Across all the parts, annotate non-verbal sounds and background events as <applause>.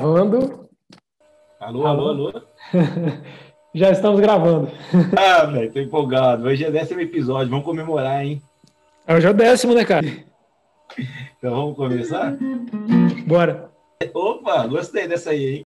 Gravando. Alô, alô, alô. <laughs> Já estamos gravando. <laughs> Ah, velho, tô empolgado. Hoje é décimo episódio, vamos comemorar, hein? Hoje é o décimo, né, cara? Então vamos começar? Bora. Opa, gostei dessa aí, hein?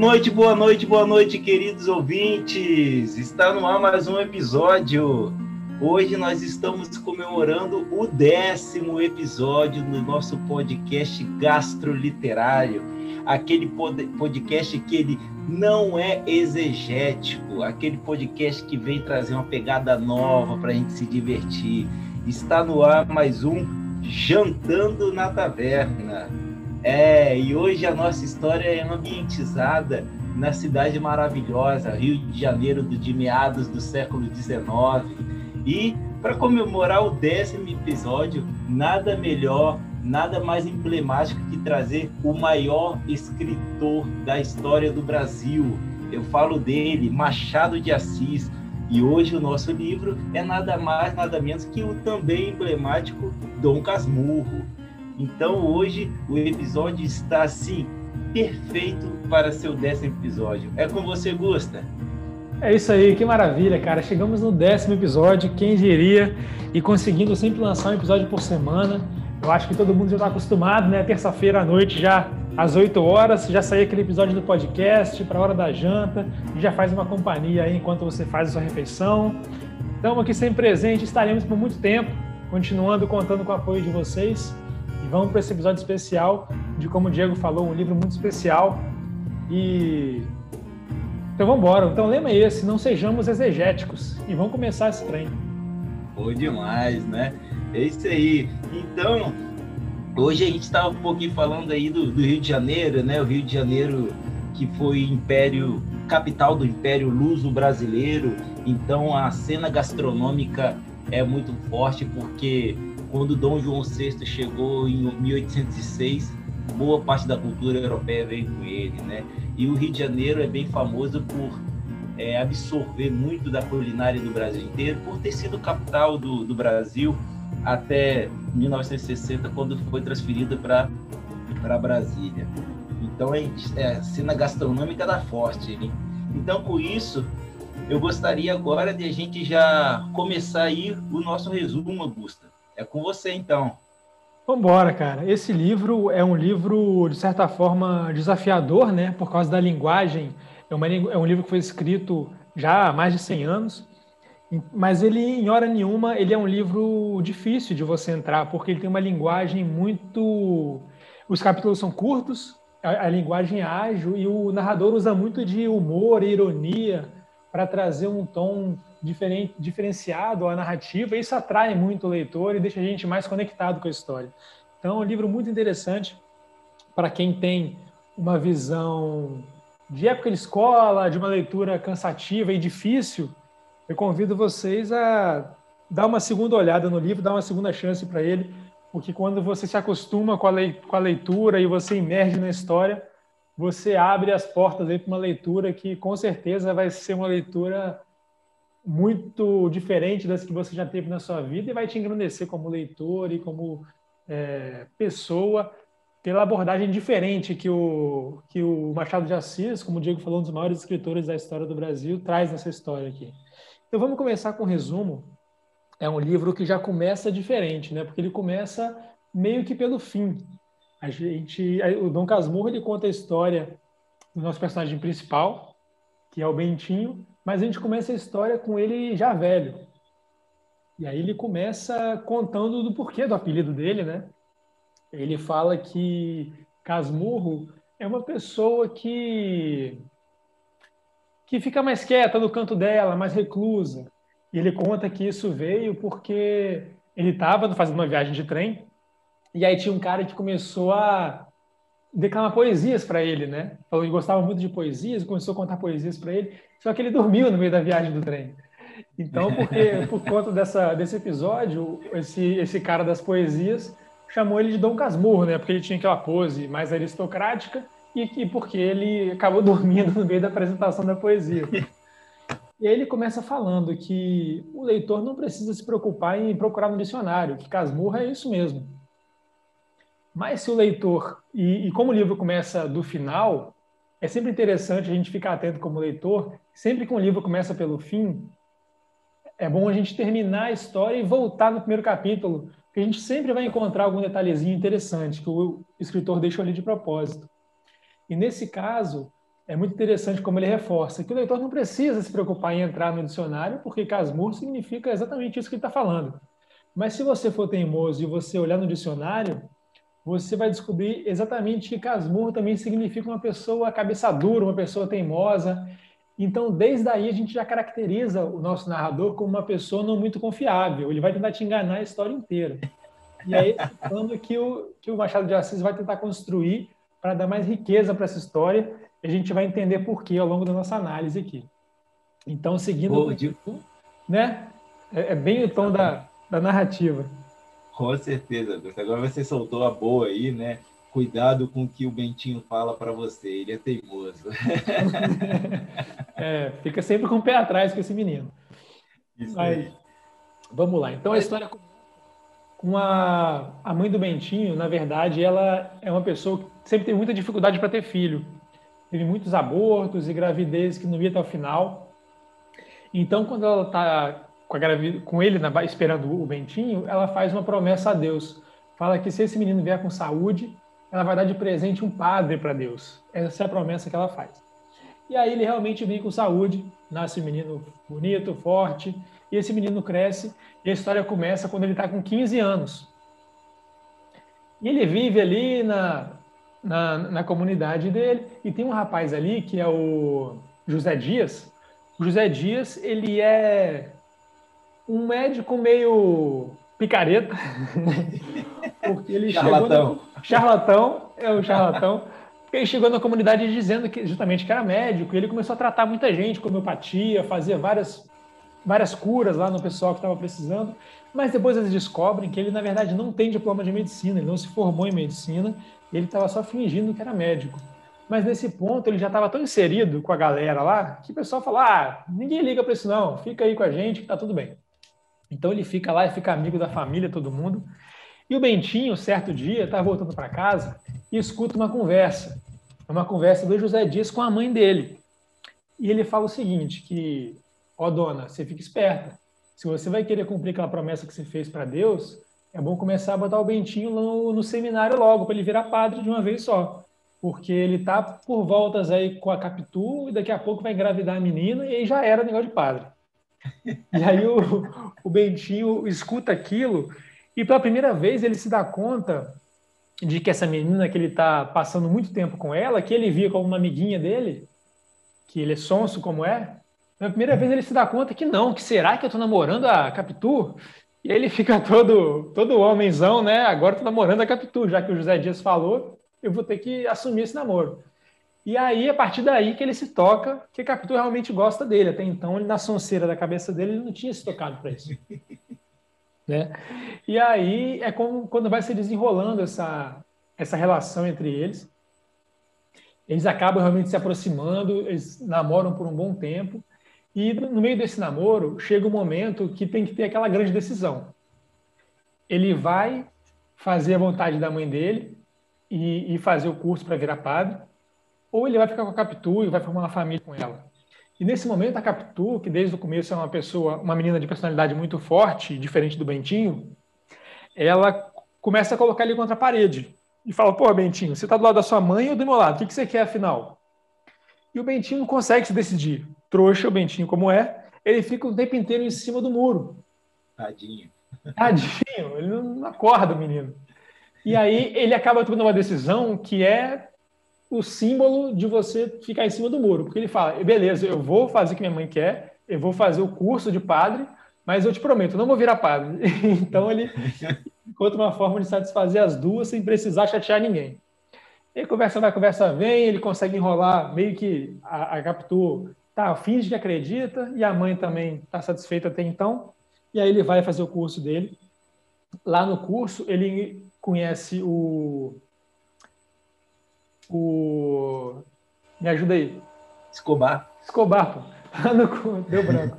Noite, boa noite, boa noite, queridos ouvintes. Está no ar mais um episódio. Hoje nós estamos comemorando o décimo episódio do nosso podcast gastroliterário, aquele pod podcast que ele não é exegético, aquele podcast que vem trazer uma pegada nova para a gente se divertir. Está no ar mais um Jantando na Taverna. É, e hoje a nossa história é ambientizada na cidade maravilhosa, Rio de Janeiro, de meados do século XIX. E para comemorar o décimo episódio, nada melhor, nada mais emblemático que trazer o maior escritor da história do Brasil. Eu falo dele, Machado de Assis. E hoje o nosso livro é nada mais, nada menos que o também emblemático Dom Casmurro. Então hoje o episódio está assim perfeito para seu décimo episódio. É com você, Gusta? É isso aí, que maravilha, cara. Chegamos no décimo episódio, quem diria, e conseguindo sempre lançar um episódio por semana. Eu acho que todo mundo já está acostumado, né? Terça-feira à noite, já às 8 horas, já sair aquele episódio do podcast para a hora da janta, e já faz uma companhia aí enquanto você faz a sua refeição. Estamos aqui sempre presente, estaremos por muito tempo, continuando contando com o apoio de vocês vamos para esse episódio especial de como o Diego falou, um livro muito especial. E então vamos embora. Então lema esse, não sejamos exegéticos e vamos começar esse trem. Foi demais, né? É isso aí. Então, hoje a gente estava um pouquinho falando aí do, do, Rio de Janeiro, né? O Rio de Janeiro que foi império, capital do Império Luso Brasileiro. Então a cena gastronômica é muito forte porque quando Dom João VI chegou em 1806, boa parte da cultura europeia veio com ele, né? E o Rio de Janeiro é bem famoso por é, absorver muito da culinária do Brasil inteiro, por ter sido capital do, do Brasil até 1960, quando foi transferida para Brasília. Então, é, é, a cena gastronômica da forte. Hein? Então, com isso, eu gostaria agora de a gente já começar aí o nosso resumo, Augusta. É com você, então. Vambora, cara. Esse livro é um livro, de certa forma, desafiador, né? Por causa da linguagem. É, uma, é um livro que foi escrito já há mais de 100 anos. Mas ele, em hora nenhuma, ele é um livro difícil de você entrar, porque ele tem uma linguagem muito... Os capítulos são curtos, a, a linguagem é ágil, e o narrador usa muito de humor e ironia para trazer um tom diferenciado à narrativa, isso atrai muito o leitor e deixa a gente mais conectado com a história. Então, é um livro muito interessante para quem tem uma visão de época de escola, de uma leitura cansativa e difícil. Eu convido vocês a dar uma segunda olhada no livro, dar uma segunda chance para ele, porque quando você se acostuma com a leitura e você emerge na história, você abre as portas para uma leitura que com certeza vai ser uma leitura muito diferente das que você já teve na sua vida e vai te engrandecer como leitor e como é, pessoa pela abordagem diferente que o, que o Machado de Assis, como o Diego falou, um dos maiores escritores da história do Brasil, traz nessa história aqui. Então vamos começar com um resumo. É um livro que já começa diferente, né? Porque ele começa meio que pelo fim. A gente, o Dom Casmurro ele conta a história do nosso personagem principal, que é o Bentinho, mas a gente começa a história com ele já velho. E aí ele começa contando do porquê do apelido dele, né? Ele fala que Casmurro é uma pessoa que que fica mais quieta no canto dela, mais reclusa. E ele conta que isso veio porque ele estava fazendo uma viagem de trem e aí tinha um cara que começou a declamar poesias para ele, né? Falou que gostava muito de poesias, começou a contar poesias para ele, só que ele dormiu no meio da viagem do trem. Então, porque <laughs> por conta dessa, desse episódio, esse, esse cara das poesias chamou ele de Dom Casmurro, né? Porque ele tinha aquela pose mais aristocrática e, e porque ele acabou <laughs> dormindo no meio da apresentação da poesia. E aí ele começa falando que o leitor não precisa se preocupar em procurar no dicionário, que Casmurro é isso mesmo. Mas se o leitor, e, e como o livro começa do final, é sempre interessante a gente ficar atento como leitor, sempre que um livro começa pelo fim, é bom a gente terminar a história e voltar no primeiro capítulo, porque a gente sempre vai encontrar algum detalhezinho interessante que o escritor deixou ali de propósito. E nesse caso, é muito interessante como ele reforça que o leitor não precisa se preocupar em entrar no dicionário, porque Casmurro significa exatamente isso que ele está falando. Mas se você for teimoso e você olhar no dicionário, você vai descobrir exatamente que Casmurro também significa uma pessoa cabeça dura, uma pessoa teimosa. Então, desde aí, a gente já caracteriza o nosso narrador como uma pessoa não muito confiável. Ele vai tentar te enganar a história inteira. E aí, falando que o, que o Machado de Assis vai tentar construir para dar mais riqueza para essa história. E a gente vai entender por quê ao longo da nossa análise aqui. Então, seguindo, né? É, é, bem o tom da, da narrativa. Com certeza, Agora você soltou a boa aí, né? Cuidado com o que o Bentinho fala para você, ele é teimoso. <laughs> é, fica sempre com o pé atrás com esse menino. Isso aí. Vamos lá. Então a história com a, a mãe do Bentinho, na verdade, ela é uma pessoa que sempre teve muita dificuldade para ter filho. Teve muitos abortos e gravidez que não ia até o final. Então, quando ela está com, com, ele na, esperando o Bentinho, ela faz uma promessa a Deus. Fala que se esse menino vier com saúde, ela vai dar de presente um padre para Deus. Essa é a promessa que ela faz. E aí ele realmente vem com saúde, nasce um menino bonito, forte, e esse menino cresce, e a história começa quando ele está com 15 anos. E ele vive ali na, na, na, comunidade dele, e tem um rapaz ali que é o José Dias. O José Dias, ele é um médico meio picareta, <laughs> porque ele charlatão. chegou... No, charlatão, é o charlatão. Ele chegou na comunidade dizendo que justamente que era médico, e ele começou a tratar muita gente com homeopatia, fazia várias várias curas lá no pessoal que estava precisando, mas depois eles descobrem que ele, na verdade, não tem diploma de medicina, ele não se formou em medicina, ele estava só fingindo que era médico. Mas nesse ponto ele já estava tão inserido com a galera lá que o pessoal falou: ah, ninguém liga para isso não, fica aí com a gente que tá tudo bem. Então ele fica lá e fica amigo da família, todo mundo. E o Bentinho, certo dia, está voltando para casa e escuta uma conversa, uma conversa do José Dias com a mãe dele. E ele fala o seguinte, que ó dona, você fica esperta. Se você vai querer cumprir aquela promessa que você fez para Deus, é bom começar a botar o Bentinho no, no seminário logo, para ele virar padre de uma vez só. Porque ele tá por voltas aí com a Capitu e daqui a pouco vai engravidar a menina e aí já era negócio de padre. <laughs> E aí o, o Bentinho escuta aquilo e pela primeira vez ele se dá conta de que essa menina que ele está passando muito tempo com ela, que ele via como uma amiguinha dele, que ele é sonso como é, na primeira vez ele se dá conta que não, que será que eu estou namorando a Capitu? E aí ele fica todo, todo homenzão, né? Agora estou namorando a Capitu, já que o José Dias falou, eu vou ter que assumir esse namoro. E aí, a partir daí que ele se toca que a Capitu realmente gosta dele. Até então, ele, na sonceira da cabeça dele, ele não tinha se tocado para isso. <laughs> né? E aí é como, quando vai se desenrolando essa, essa relação entre eles. Eles acabam realmente se aproximando, eles namoram por um bom tempo. E no meio desse namoro, chega um momento que tem que ter aquela grande decisão. Ele vai fazer a vontade da mãe dele e, e fazer o curso para virar padre, ou ele vai ficar com a Capitu e vai formar uma família com ela. E nesse momento, a Capitu, que desde o começo é uma pessoa, uma menina de personalidade muito forte, diferente do Bentinho, ela começa a colocar ele contra a parede. E fala: Pô, Bentinho, você está do lado da sua mãe ou do meu lado? O que, que você quer afinal? E o Bentinho não consegue se decidir trouxa, o Bentinho como é, ele fica o tempo inteiro em cima do muro. Tadinho. Tadinho, ele não acorda, o menino. E aí ele acaba tomando uma decisão que é o símbolo de você ficar em cima do muro. Porque ele fala, beleza, eu vou fazer o que minha mãe quer, eu vou fazer o curso de padre, mas eu te prometo, não vou virar padre. <laughs> então ele <laughs> encontra uma forma de satisfazer as duas sem precisar chatear ninguém. E conversa vai, conversa vem, ele consegue enrolar, meio que a, a Capitu tá, finge que acredita, e a mãe também está satisfeita até então. E aí ele vai fazer o curso dele. Lá no curso, ele conhece o. O. Me ajuda aí. Escobar. Escobar, pô. Lá no, deu branco.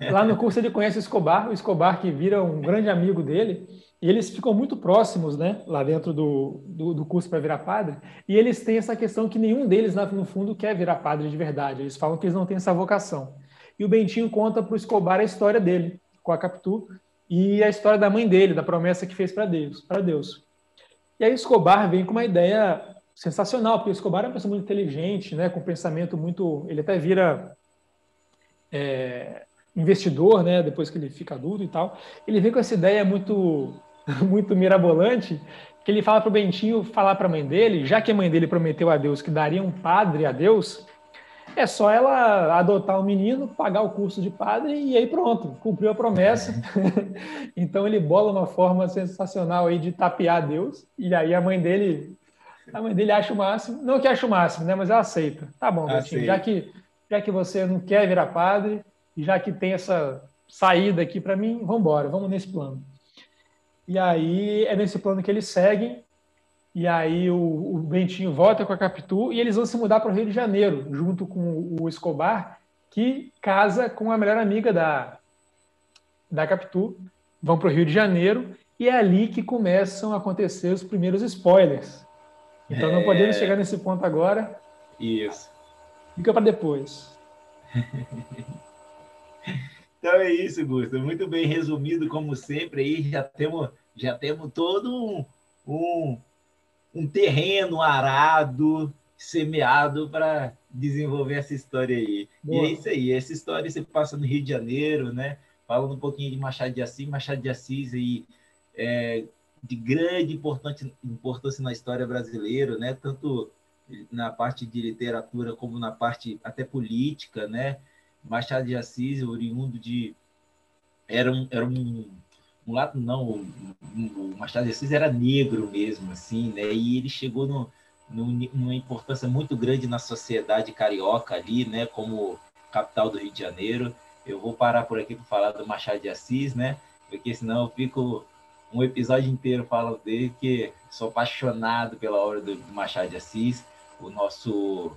Lá no curso ele conhece o Escobar, o Escobar que vira um grande amigo dele. E eles ficam muito próximos, né, lá dentro do, do, do curso para virar padre. E eles têm essa questão que nenhum deles, no fundo, quer virar padre de verdade. Eles falam que eles não têm essa vocação. E o Bentinho conta para o Escobar a história dele com a Capitu e a história da mãe dele, da promessa que fez para Deus, para Deus. E aí Escobar vem com uma ideia sensacional, porque o Escobar é uma pessoa muito inteligente, né, com um pensamento muito, ele até vira é, investidor, né, depois que ele fica adulto e tal. Ele vem com essa ideia muito <laughs> muito mirabolante, que ele fala para o Bentinho falar para a mãe dele, já que a mãe dele prometeu a Deus que daria um padre a Deus, é só ela adotar o menino, pagar o curso de padre e aí pronto, cumpriu a promessa. <laughs> então ele bola uma forma sensacional aí de tapear Deus, e aí a mãe dele, a mãe dele acha o máximo, não que acha o máximo, né, mas ela aceita. Tá bom, Bentinho, já que já que você não quer virar padre, e já que tem essa saída aqui para mim, vamos embora, vamos nesse plano. E aí é nesse plano que eles seguem. E aí o, o Bentinho volta com a Capitu e eles vão se mudar para o Rio de Janeiro, junto com o Escobar, que casa com a melhor amiga da, da Capitu. Vão para o Rio de Janeiro e é ali que começam a acontecer os primeiros spoilers. Então não podemos é... chegar nesse ponto agora. Isso. Fica para depois. <laughs> Então é isso, Gusto. Muito bem resumido, como sempre. Aí já temos, já temos todo um, um, um terreno arado, semeado para desenvolver essa história aí. Boa. E é isso aí. Essa história você passa no Rio de Janeiro, né? Falando um pouquinho de Machado de Assis. Machado de Assis aí é de grande importância, importância na história brasileira, né? Tanto na parte de literatura como na parte até política, né? Machado de Assis, oriundo de. Era um, era um, um lado, não, o Machado de Assis era negro mesmo, assim, né? E ele chegou no, no, numa importância muito grande na sociedade carioca ali, né? Como capital do Rio de Janeiro. Eu vou parar por aqui para falar do Machado de Assis, né? Porque senão eu fico um episódio inteiro falando dele, que sou apaixonado pela obra do Machado de Assis, o nosso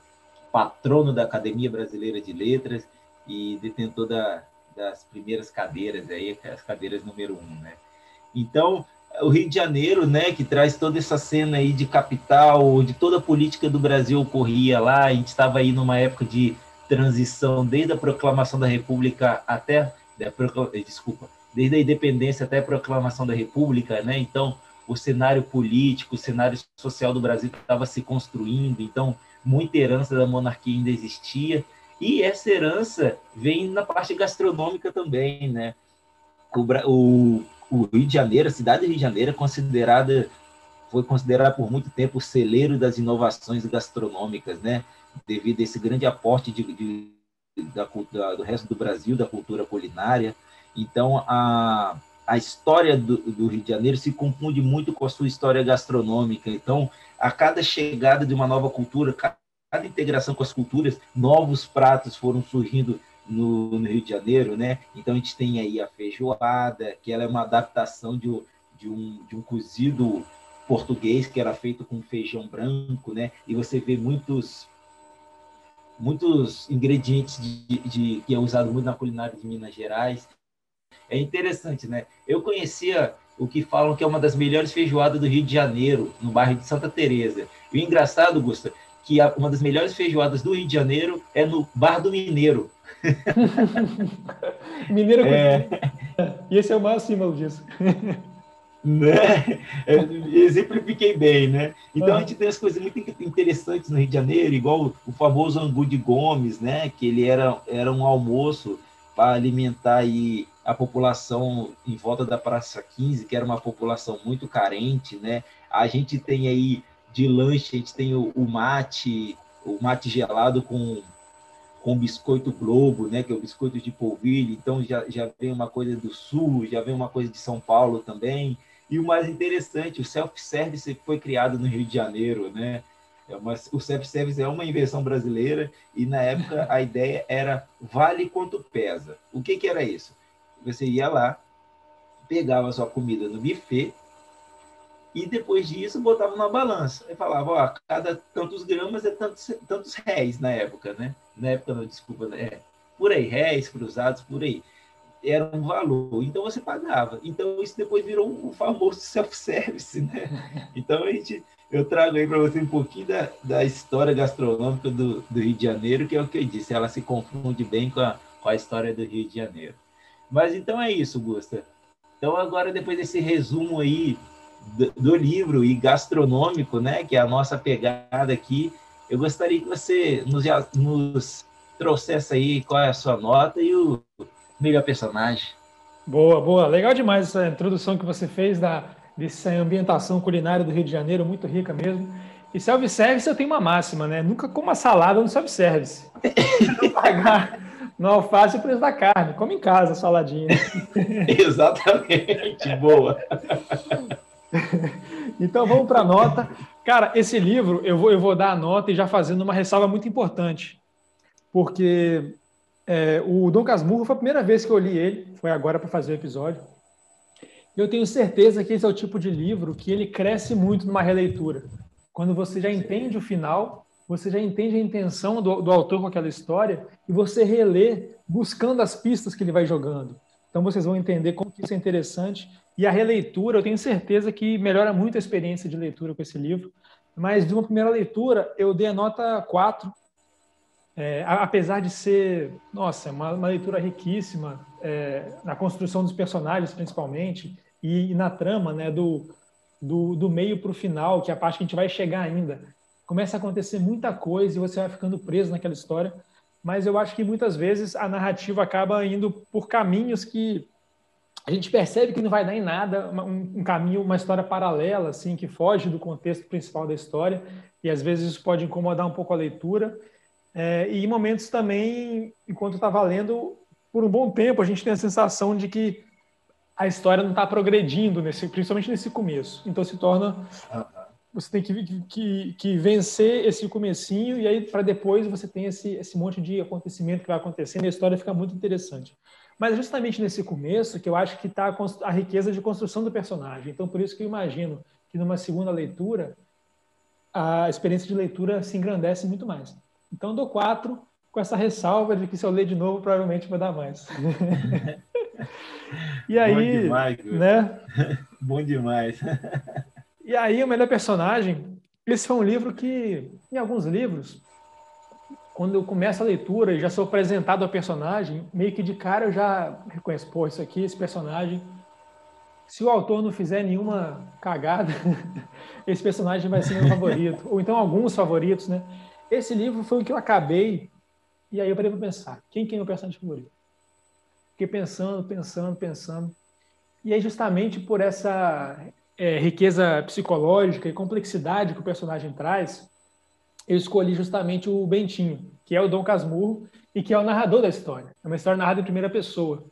patrono da Academia Brasileira de Letras e detentor da, das primeiras cadeiras aí, as cadeiras número um, né? Então, o Rio de Janeiro, né, que traz toda essa cena aí de capital, onde toda a política do Brasil ocorria lá, a gente estava aí numa época de transição desde a proclamação da República até, desculpa, desde a independência até a proclamação da República, né? Então, o cenário político, o cenário social do Brasil estava se construindo, então muita herança da monarquia ainda existia, e essa herança vem na parte gastronômica também, né? O, o, o Rio de Janeiro, a cidade do Rio de Janeiro é considerada, foi considerada por muito tempo o celeiro das inovações gastronômicas, né? Devido a esse grande aporte de, de da, da, do resto do Brasil, da cultura culinária. Então, a, a história do, do, Rio de Janeiro se confunde muito com a sua história gastronômica. Então, a cada chegada de uma nova cultura, cada integração com as culturas, novos pratos foram surgindo no, no, Rio de Janeiro, né? Então a gente tem aí a feijoada, que ela é uma adaptação de, de, um, de um cozido português que era feito com feijão branco, né? E você vê muitos muitos ingredientes de, de, que é usado muito na culinária de Minas Gerais. É interessante, né? Eu conhecia o que falam que é uma das melhores feijoadas do Rio de Janeiro, no bairro de Santa Teresa. E o engraçado, Gusta, que uma das melhores feijoadas do Rio de Janeiro é no Bar do Mineiro. <laughs> Mineiro é... <laughs> E esse é o maior símbolo disso. <laughs> né? Exemplifiquei bem, né? Então ah. a gente tem as coisas muito interessantes no Rio de Janeiro, igual o famoso angu de Gomes, né? Que ele era, era um almoço para alimentar aí a população em volta da Praça 15, que era uma população muito carente, né? A gente tem aí de lanche, a gente tem o, o mate, o mate gelado com, com biscoito Globo, né, que é o biscoito de polvilho, então já, já vem uma coisa do Sul, já vem uma coisa de São Paulo também, e o mais interessante, o self-service foi criado no Rio de Janeiro, né, É uma, o self-service é uma invenção brasileira e na época a <laughs> ideia era vale quanto pesa. O que, que era isso? Você ia lá, pegava sua comida no buffet e depois disso botava na balança. Aí falava, ó, cada tantos gramas é tantos, tantos réis na época, né? Na época, não, desculpa, né? É, por aí, réis cruzados, por aí. Era um valor, então você pagava. Então isso depois virou um famoso self-service, né? <laughs> Então a gente, eu trago aí para você um pouquinho da, da história gastronômica do, do Rio de Janeiro, que é o que eu disse, ela se confunde bem com a, com a história do Rio de Janeiro. Mas então é isso, Gusta. Então agora, depois desse resumo aí do, do, livro e gastronômico, né, que é a nossa pegada aqui, eu gostaria que você nos, nos trouxesse aí qual é a sua nota e o melhor personagem. Boa, boa. Legal demais essa introdução que você fez da, dessa ambientação culinária do Rio de Janeiro, muito rica mesmo. E self-service eu tenho uma máxima, né? Nunca coma salada no self-service. <laughs> não pagar no alface o preço da carne. Come em casa saladinha. <laughs> Exatamente, boa. <laughs> então vamos para a nota. Cara, esse livro eu vou, eu vou dar a nota e já fazendo uma ressalva muito importante, porque é, o Dom Casmurro foi a primeira vez que eu li ele, foi agora para fazer o episódio. Eu tenho certeza que esse é o tipo de livro que ele cresce muito numa releitura. Quando você já entende o final, você já entende a intenção do, do autor com aquela história e você relê buscando as pistas que ele vai jogando. Então vocês vão entender como que isso é interessante e a releitura, eu tenho certeza que melhora muito a experiência de leitura com esse livro. Mas de uma primeira leitura, eu dei a nota 4. É, apesar de ser, nossa, uma, uma leitura riquíssima é, na construção dos personagens, principalmente, e, e na trama, né, do, do, do meio para o final, que é a parte que a gente vai chegar ainda. Começa a acontecer muita coisa e você vai ficando preso naquela história. Mas eu acho que muitas vezes a narrativa acaba indo por caminhos que a gente percebe que não vai dar em nada, um, um, caminho, uma história paralela, assim, que foge do contexto principal da história, e às vezes isso pode incomodar um pouco a leitura. É, e em momentos também, enquanto está lendo, por um bom tempo, a gente tem a sensação de que a história não está progredindo, nesse, principalmente nesse começo. Então se torna. Você tem que, que, que vencer esse comecinho, e aí para depois você tem esse, esse monte de acontecimento que vai acontecendo, e a história fica muito interessante. Mas justamente nesse começo que eu acho que está a, a riqueza de construção do personagem. Então, por isso que eu imagino que numa segunda leitura, a experiência de leitura se engrandece muito mais. Então, dou quatro, com essa ressalva de que se eu ler de novo, provavelmente vai dar mais. <laughs> e aí, Bom demais, né? <laughs> Bom demais. <laughs> e aí, o melhor personagem. Esse foi um livro que, em alguns livros, quando eu começo a leitura e já sou apresentado ao personagem, meio que de cara eu já reconheço, pô, isso aqui, esse personagem, se o autor não fizer nenhuma cagada, <laughs> esse personagem vai ser meu favorito. Ou então alguns favoritos, né? Esse livro foi o que eu acabei, e aí eu parei para pensar, quem que é o personagem favorito? Fiquei pensando, pensando, pensando. E aí justamente por essa é, riqueza psicológica e complexidade que o personagem traz, eu escolhi justamente o Bentinho, que é o Dom Casmurro e que é o narrador da história. É uma história narrada em primeira pessoa.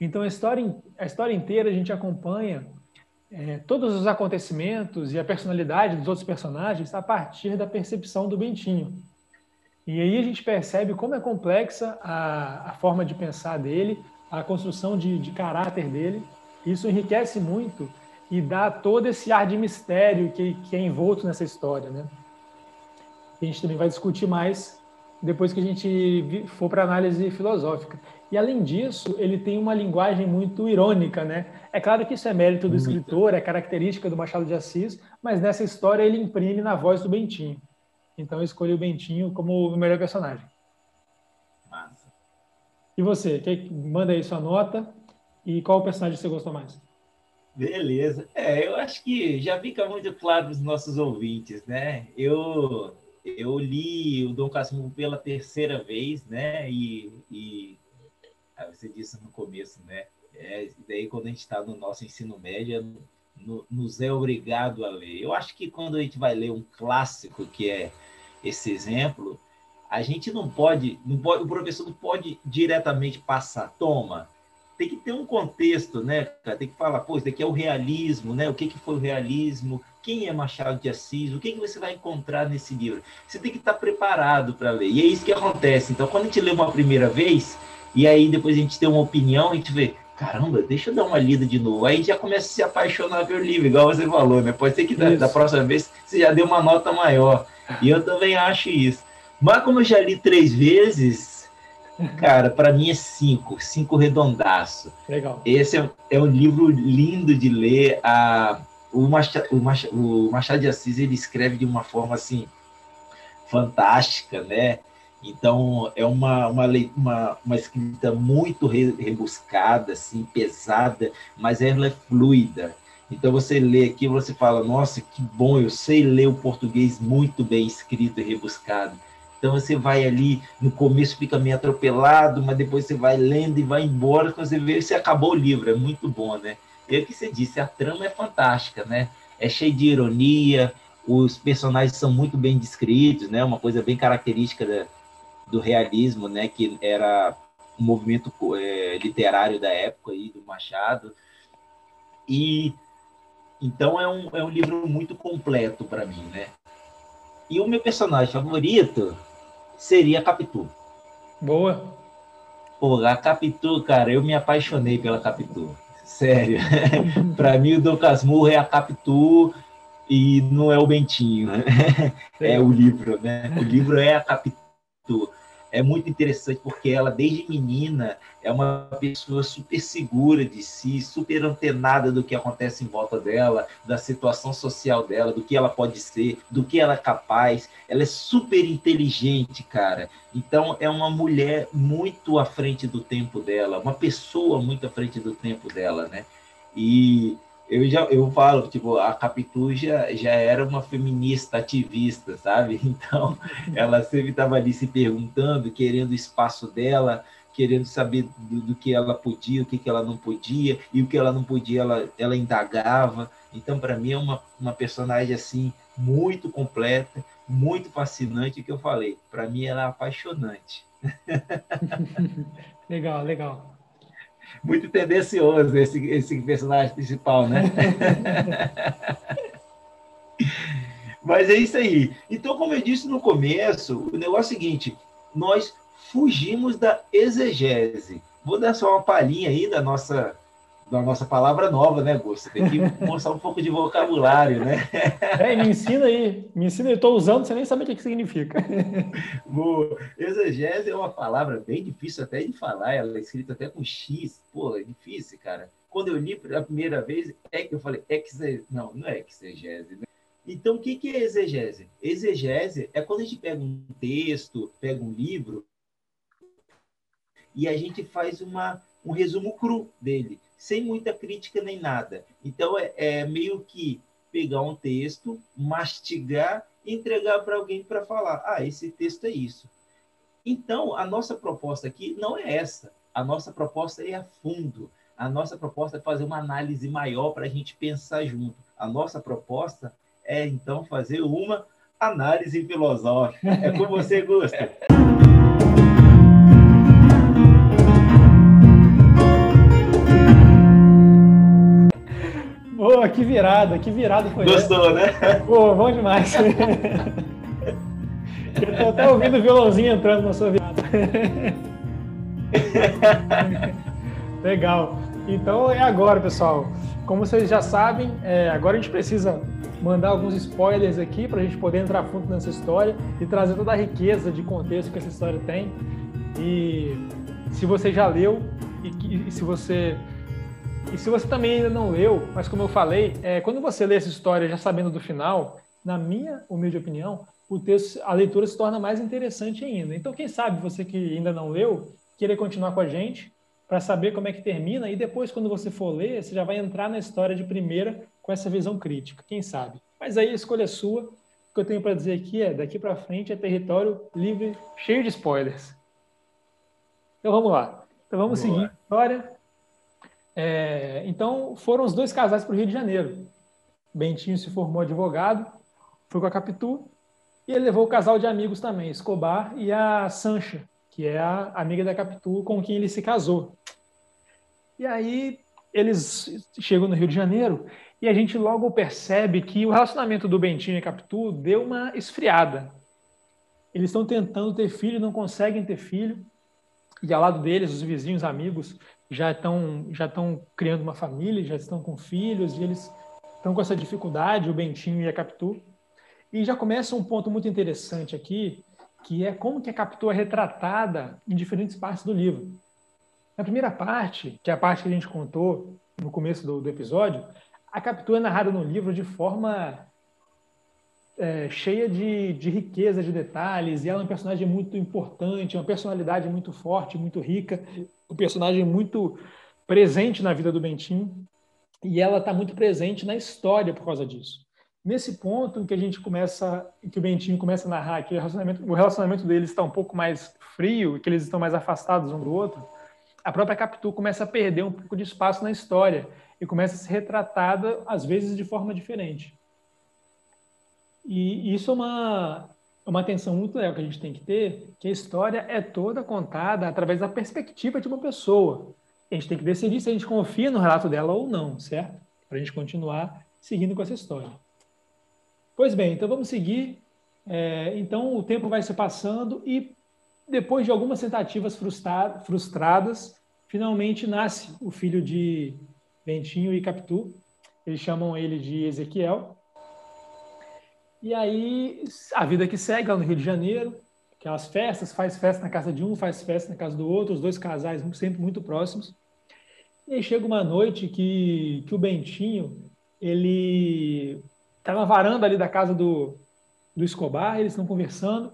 Então, a história, a história inteira a gente acompanha é, todos os acontecimentos e a personalidade dos outros personagens a partir da percepção do Bentinho. E aí a gente percebe como é complexa a, a forma de pensar dele, a construção de, de caráter dele. Isso enriquece muito e dá todo esse ar de mistério que, que é envolto nessa história, né? a gente também vai discutir mais depois que a gente for para análise filosófica. E além disso, ele tem uma linguagem muito irônica, né? É claro que isso é mérito do muito. escritor, é característica do Machado de Assis, mas nessa história ele imprime na voz do Bentinho. Então eu escolhi o Bentinho como o melhor personagem. Massa. E você, que manda aí sua nota e qual personagem você gostou mais? Beleza. É, eu acho que já fica muito claro para os nossos ouvintes, né? Eu eu li o Dom Casmurro pela terceira vez, né? E, e você disse no começo, né? É, daí quando a gente está no nosso ensino médio, no, nos é obrigado a ler. Eu acho que quando a gente vai ler um clássico que é esse exemplo, a gente não pode, não pode o professor não pode diretamente passar, toma, tem que ter um contexto, né, cara? Tem que falar, pô, isso daqui é o realismo, né? O que, que foi o realismo? Quem é Machado de Assis? O que, que você vai encontrar nesse livro? Você tem que estar preparado para ler. E é isso que acontece. Então, quando a gente lê uma primeira vez, e aí depois a gente tem uma opinião, a gente vê, caramba, deixa eu dar uma lida de novo. Aí já começa a se apaixonar pelo livro, igual você falou, né? Pode ser que da, da, próxima vez você já dê uma nota maior. E eu também acho isso. Mas como eu já li três vezes, Cara, para mim é cinco, cinco redondaço. Legal. Esse é, é um livro lindo de ler. A, o, Machado, o, Machado, o Machado de Assis ele escreve de uma forma assim fantástica, né? Então é uma, uma, uma, uma escrita muito rebuscada, assim, pesada, mas ela é fluida. Então você lê aqui e você fala, nossa, que bom, eu sei ler o português muito bem escrito e rebuscado. Então você vai ali, no começo fica meio atropelado, mas depois você vai lendo e vai embora, quando você vê, você acabou o livro, é muito bom, né? E é o que você disse, a trama é fantástica, né? É cheio de ironia, os personagens são muito bem descritos, né? Uma coisa bem característica da, do realismo, né? Que era um movimento é, literário da época aí, do Machado. E então é um, é um livro muito completo para mim, né? E o meu personagem favorito seria a Capitu. Boa. Pô, a Capitu, cara, eu me apaixonei pela Capitu. Sério. <laughs> para mim, o Dom Casmurro é a Capitu e não é o Bentinho. <laughs> É o livro, né? O livro é a Capitu é muito interessante porque ela, desde menina, é uma pessoa super segura de si, super antenada do que acontece em volta dela, da situação social dela, do que ela pode ser, do que ela é capaz. Ela é super inteligente, cara. Então, é uma mulher muito à frente do tempo dela, uma pessoa muito à frente do tempo dela, né? E eu já eu falo, tipo, a Capitu já, já era uma feminista ativista, sabe? <laughs> Então, ela sempre estava ali se perguntando, querendo o espaço dela, querendo saber do, do, que ela podia, o que, que ela não podia, e o que ela não podia, ela, ela indagava. Então, para mim, é uma, uma personagem, assim, muito completa, muito fascinante, que eu falei. Para mim, ela é apaixonante. <laughs> legal, legal muito tendencioso esse, esse personagem principal, né? <laughs> Mas é isso aí. Então, como eu disse no começo, o negócio é o seguinte: nós fugimos da exegese. Vou dar só uma palhinha aí da nossa da nossa palavra nova, né, Gusto? Tem que <laughs> mostrar um pouco de vocabulário, né? <laughs> É, me ensina aí, me ensina, eu estou usando, você nem sabe o que, que significa. <laughs> Boa. Exegese é uma palavra bem difícil até de falar, ela é escrita até com X, pô, é difícil, cara. Quando eu li pela primeira vez, é que eu falei, exegese, não, não é exegese, né? Então, o que, que é exegese? Exegese é quando a gente pega um texto, pega um livro, e a gente faz uma, um resumo cru dele sem muita crítica nem nada. Então, é, é meio que pegar um texto, mastigar entregar para alguém para falar: ah, esse texto é isso. Então, a nossa proposta aqui não é essa. A nossa proposta é a fundo. A nossa proposta é fazer uma análise maior para a gente pensar junto. A nossa proposta é, então, fazer uma análise filosófica. É como você gosta. <laughs> Pô, que virada, que virada foi Gostou, essa? né? Pô, bom demais. Eu tô até ouvindo o violãozinho entrando na sua virada. Legal. Então é agora, pessoal. Como vocês já sabem, é, agora a gente precisa mandar alguns spoilers aqui para a gente poder entrar fundo nessa história e trazer toda a riqueza de contexto que essa história tem. E se você já leu e, e se você e se você também ainda não leu, mas como eu falei, é, quando você lê essa história já sabendo do final, na minha humilde opinião, o texto, a leitura se torna mais interessante ainda. Então, quem sabe você que ainda não leu, querer continuar com a gente para saber como é que termina e depois, quando você for ler, você já vai entrar na história de primeira com essa visão crítica. Quem sabe? Mas aí a escolha é sua. O que eu tenho para dizer aqui é: daqui para frente é território livre, cheio de spoilers. Então vamos lá. Então vamos Boa. seguir a história. É, então, foram os dois casais para o Rio de Janeiro. Bentinho se formou advogado, foi com a Capitu, e ele levou o casal de amigos também, Escobar e a Sancha, que é a amiga da Capitu com quem ele se casou. E aí eles chegam no Rio de Janeiro e a gente logo percebe que o relacionamento do Bentinho e Capitu deu uma esfriada. Eles estão tentando ter filho, não conseguem ter filho. E ao lado deles, os vizinhos, amigos, já estão já estão criando uma família, já estão com filhos, e eles estão com essa dificuldade, o Bentinho e a Capitu. E já começa um ponto muito interessante aqui, que é como que a Capitu é retratada em diferentes partes do livro. Na primeira parte, que é a parte que a gente contou no começo do, do episódio, a Capitu é narrada no livro de forma é, cheia de, de riqueza de detalhes, e ela é um personagem muito importante, uma personalidade muito forte, muito rica, um personagem muito presente na vida do Bentinho, e ela está muito presente na história por causa disso. Nesse ponto em que a gente começa, que o Bentinho começa a narrar que o relacionamento, o relacionamento deles está um pouco mais frio, que eles estão mais afastados um do outro, a própria Capitu começa a perder um pouco de espaço na história e começa a ser retratada, às vezes, de forma diferente. E isso é uma, uma atenção muito legal que a gente tem que ter, que a história é toda contada através da perspectiva de uma pessoa. A gente tem que decidir se a gente confia no relato dela ou não, certo? Para a gente continuar seguindo com essa história. Pois bem, então vamos seguir. É, então o tempo vai se passando e depois de algumas tentativas frustra frustradas, finalmente nasce o filho de Bentinho e Capitu. Eles chamam ele de Ezequiel. E aí a vida que segue lá no Rio de Janeiro, aquelas festas, faz festa na casa de um, faz festa na casa do outro, os dois casais sempre muito próximos. E aí chega uma noite que, que o Bentinho, ele Está na varanda ali da casa do, do Escobar, eles estão conversando.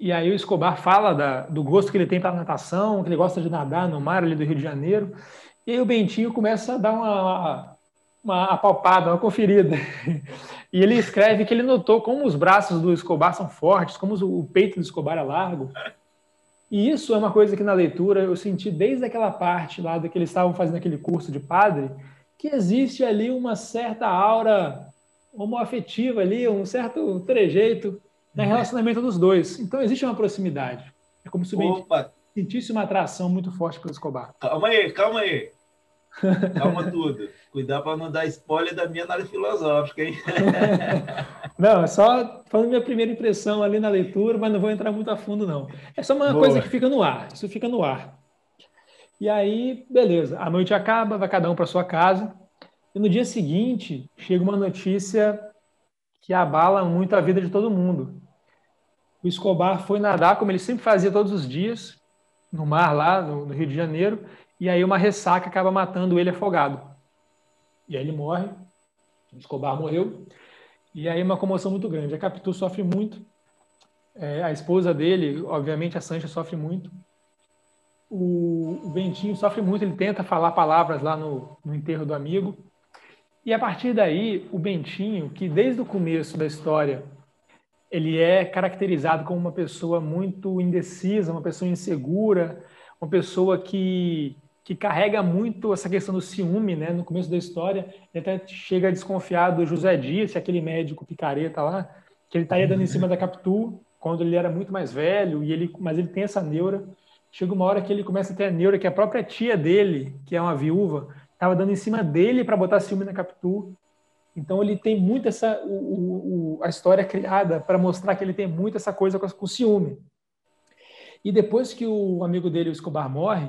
E aí o Escobar fala da, do gosto que ele tem pela natação, que ele gosta de nadar no mar ali do Rio de Janeiro. E aí o Bentinho começa a dar uma, uma apalpada, uma conferida. E ele escreve que ele notou como os braços do Escobar são fortes, como o peito do Escobar é largo. E isso é uma coisa que na leitura eu senti desde aquela parte lá que eles estavam fazendo aquele curso de padre, que existe ali uma certa aura homoafetiva ali, um certo trejeito no uhum. relacionamento dos dois. Então existe uma proximidade. É como se o sentisse uma atração muito forte pelo Escobar. Calma aí, calma aí. Calma tudo. Cuidar para não dar spoiler da minha análise filosófica, hein? <laughs> não, é só falando minha primeira impressão ali na leitura, mas não vou entrar muito a fundo, não. É só uma Boa. coisa que fica no ar. Isso fica no ar. E aí, beleza. A noite acaba, vai cada um para sua casa. E no dia seguinte, chega uma notícia que abala muito a vida de todo mundo. O Escobar foi nadar, como ele sempre fazia todos os dias, no mar lá, no, Rio de Janeiro, e aí uma ressaca acaba matando ele afogado. E aí ele morre, Escobar morreu, e aí uma comoção muito grande. A Capitu sofre muito, é, a esposa dele, obviamente a Sancha sofre muito, o, o Bentinho sofre muito, ele tenta falar palavras lá no, no enterro do amigo, e a partir daí, o Bentinho, que desde o começo da história ele é caracterizado como uma pessoa muito indecisa, uma pessoa insegura, uma pessoa que, que carrega muito essa questão do ciúme, né? No começo da história, ele até chega a desconfiar do José Dias, aquele médico picareta lá, que ele estaria dando em cima da Capitu quando ele era muito mais velho, e ele, mas ele tem essa neura. Chega uma hora que ele começa a ter a neura que a própria tia dele, que é uma viúva, estava dando em cima dele para botar ciúme na Capitu. Então ele tem muito essa o, o, a história criada para mostrar que ele tem muito essa coisa com, com ciúme. E depois que o amigo dele, o Escobar, morre,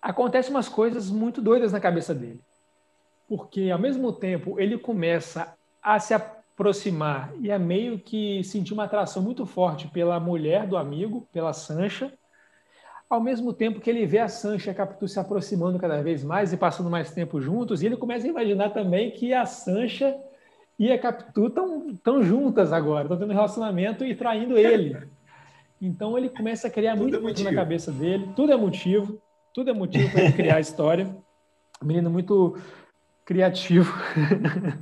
acontecem umas coisas muito doidas na cabeça dele. Porque ao mesmo tempo ele começa a se aproximar e a meio que sentir uma atração muito forte pela mulher do amigo, pela Sancha, ao mesmo tempo que ele vê a Sancha e a Capitu se aproximando cada vez mais e passando mais tempo juntos, e ele começa a imaginar também que a Sancha e a Capitu estão juntas agora, estão tendo relacionamento e traindo ele. <laughs> Então ele começa a criar tudo muito é na cabeça dele, tudo é motivo, tudo é motivo para ele criar história. menino muito criativo.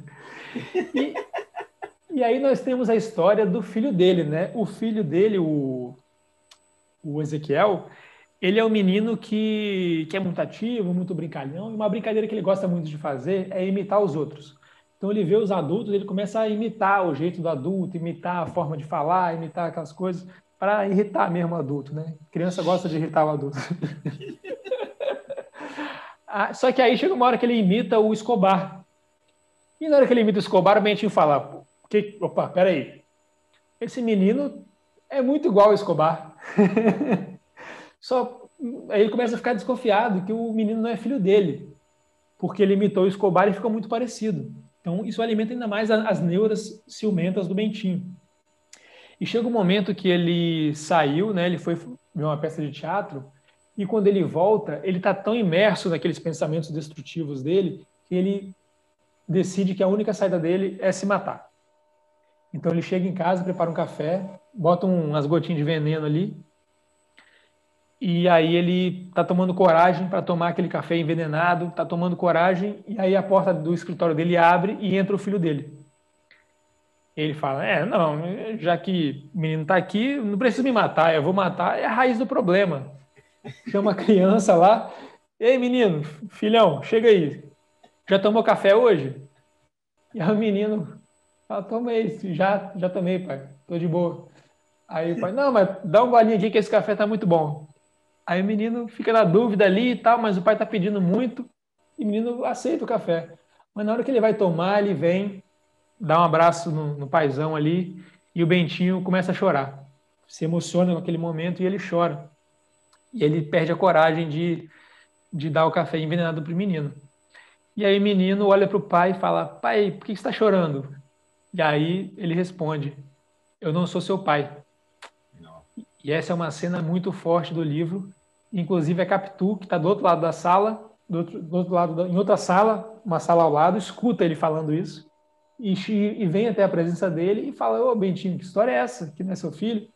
<laughs> e, e aí nós temos a história do filho dele, né? O filho dele, o, o Ezequiel, ele é um menino que, que é muito ativo, muito brincalhão, e uma brincadeira que ele gosta muito de fazer é imitar os outros. Então ele vê os adultos, ele começa a imitar o jeito do adulto, imitar a forma de falar, imitar aquelas coisas, para irritar mesmo o adulto, né? criança gosta de irritar o adulto. <laughs> Ah, só que aí chega uma hora que ele imita o Escobar. E na hora que ele imita o Escobar, o Bentinho fala: que, opa, peraí. Esse menino é muito igual ao Escobar. <laughs> Só aí ele começa a ficar desconfiado que o menino não é filho dele, porque ele imitou o Escobar e ficou muito parecido. Então isso alimenta ainda mais as neuras ciumentas do Bentinho. E chega um momento que ele saiu, né? Ele foi ver uma peça de teatro e quando ele volta, ele está tão imerso naqueles pensamentos destrutivos dele que ele decide que a única saída dele é se matar. Então ele chega em casa, prepara um café, bota umas gotinhas de veneno ali, e aí ele tá tomando coragem para tomar aquele café envenenado, tá tomando coragem, e aí a porta do escritório dele abre e entra o filho dele. Ele fala: É, não, já que o menino tá aqui, não precisa me matar, eu vou matar, é a raiz do problema. Chama a criança lá: Ei, menino, filhão, chega aí. Já tomou café hoje? E aí o menino ah, tomei, já, já tomei, pai. Tô de boa. Aí o pai, não, mas dá um golinho aqui que esse café tá muito bom. Aí o menino fica na dúvida ali e tal, mas o pai tá pedindo muito e o menino aceita o café. Mas na hora que ele vai tomar, ele vem, dá um abraço no, no paizão ali e o Bentinho começa a chorar. Se emociona com aquele momento e ele chora. E ele perde a coragem de, de dar o café envenenado pro menino. E aí o menino olha pro pai e fala: Pai, por que você está chorando? E aí ele responde: Eu não sou seu pai. Não. E essa é uma cena muito forte do livro. Inclusive a Capitu, que está do outro lado da sala, do outro, do outro lado, em outra sala, uma sala ao lado, escuta ele falando isso e, e vem até a presença dele e fala: Ô Bentinho, que história é essa? Que não é seu filho?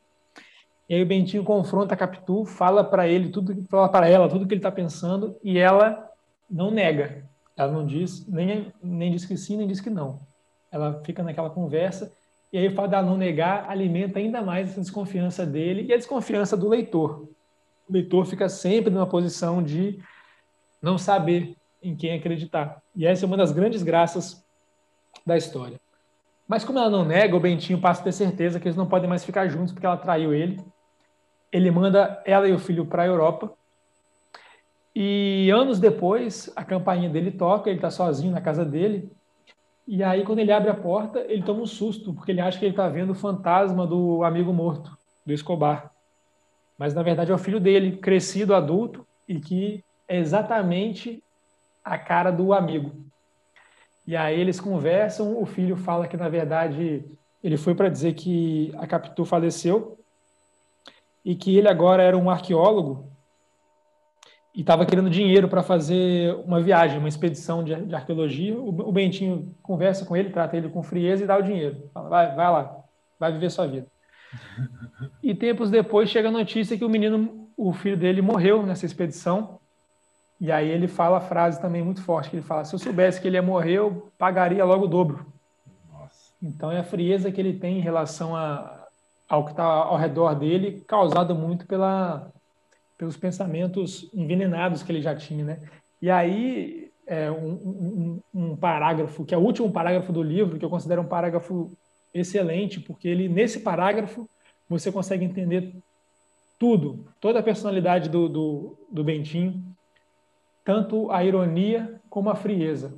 E aí o Bentinho confronta a Capitu, fala para ele tudo, fala para ela tudo que ele está pensando e ela não nega. Ela não diz nem nem diz que sim, nem diz que não ela fica naquela conversa, e aí o fato dela não negar alimenta ainda mais essa desconfiança dele e a desconfiança do leitor. O leitor fica sempre numa posição de não saber em quem acreditar. E essa é uma das grandes graças da história. Mas como ela não nega, o Bentinho passa a ter certeza que eles não podem mais ficar juntos porque ela traiu ele. Ele manda ela e o filho para a Europa. E anos depois, a campainha dele toca, ele está sozinho na casa dele, e aí, quando ele abre a porta, ele toma um susto, porque ele acha que ele está vendo o fantasma do amigo morto, do Escobar. Mas, na verdade, é o filho dele, crescido, adulto, e que é exatamente a cara do amigo. E aí eles conversam, o filho fala que, na verdade, ele foi para dizer que a Capitu faleceu e que ele agora era um arqueólogo e estava querendo dinheiro para fazer uma viagem, uma expedição de, de arqueologia. O, o, Bentinho conversa com ele, trata ele com frieza e dá o dinheiro. Fala, vai, vai lá, vai viver sua vida. <laughs> E tempos depois chega a notícia que o menino, o filho dele, morreu nessa expedição. E aí ele fala a frase também muito forte, que ele fala, se eu soubesse que ele ia morrer, eu pagaria logo o dobro. Nossa. Então é a frieza que ele tem em relação a, ao que está ao redor dele, causado muito pela pelos pensamentos envenenados que ele já tinha, né? E aí, é, um, um, um, parágrafo, que é o último parágrafo do livro, que eu considero um parágrafo excelente, porque ele, nesse parágrafo, você consegue entender tudo, toda a personalidade do, do, do Bentinho, tanto a ironia como a frieza.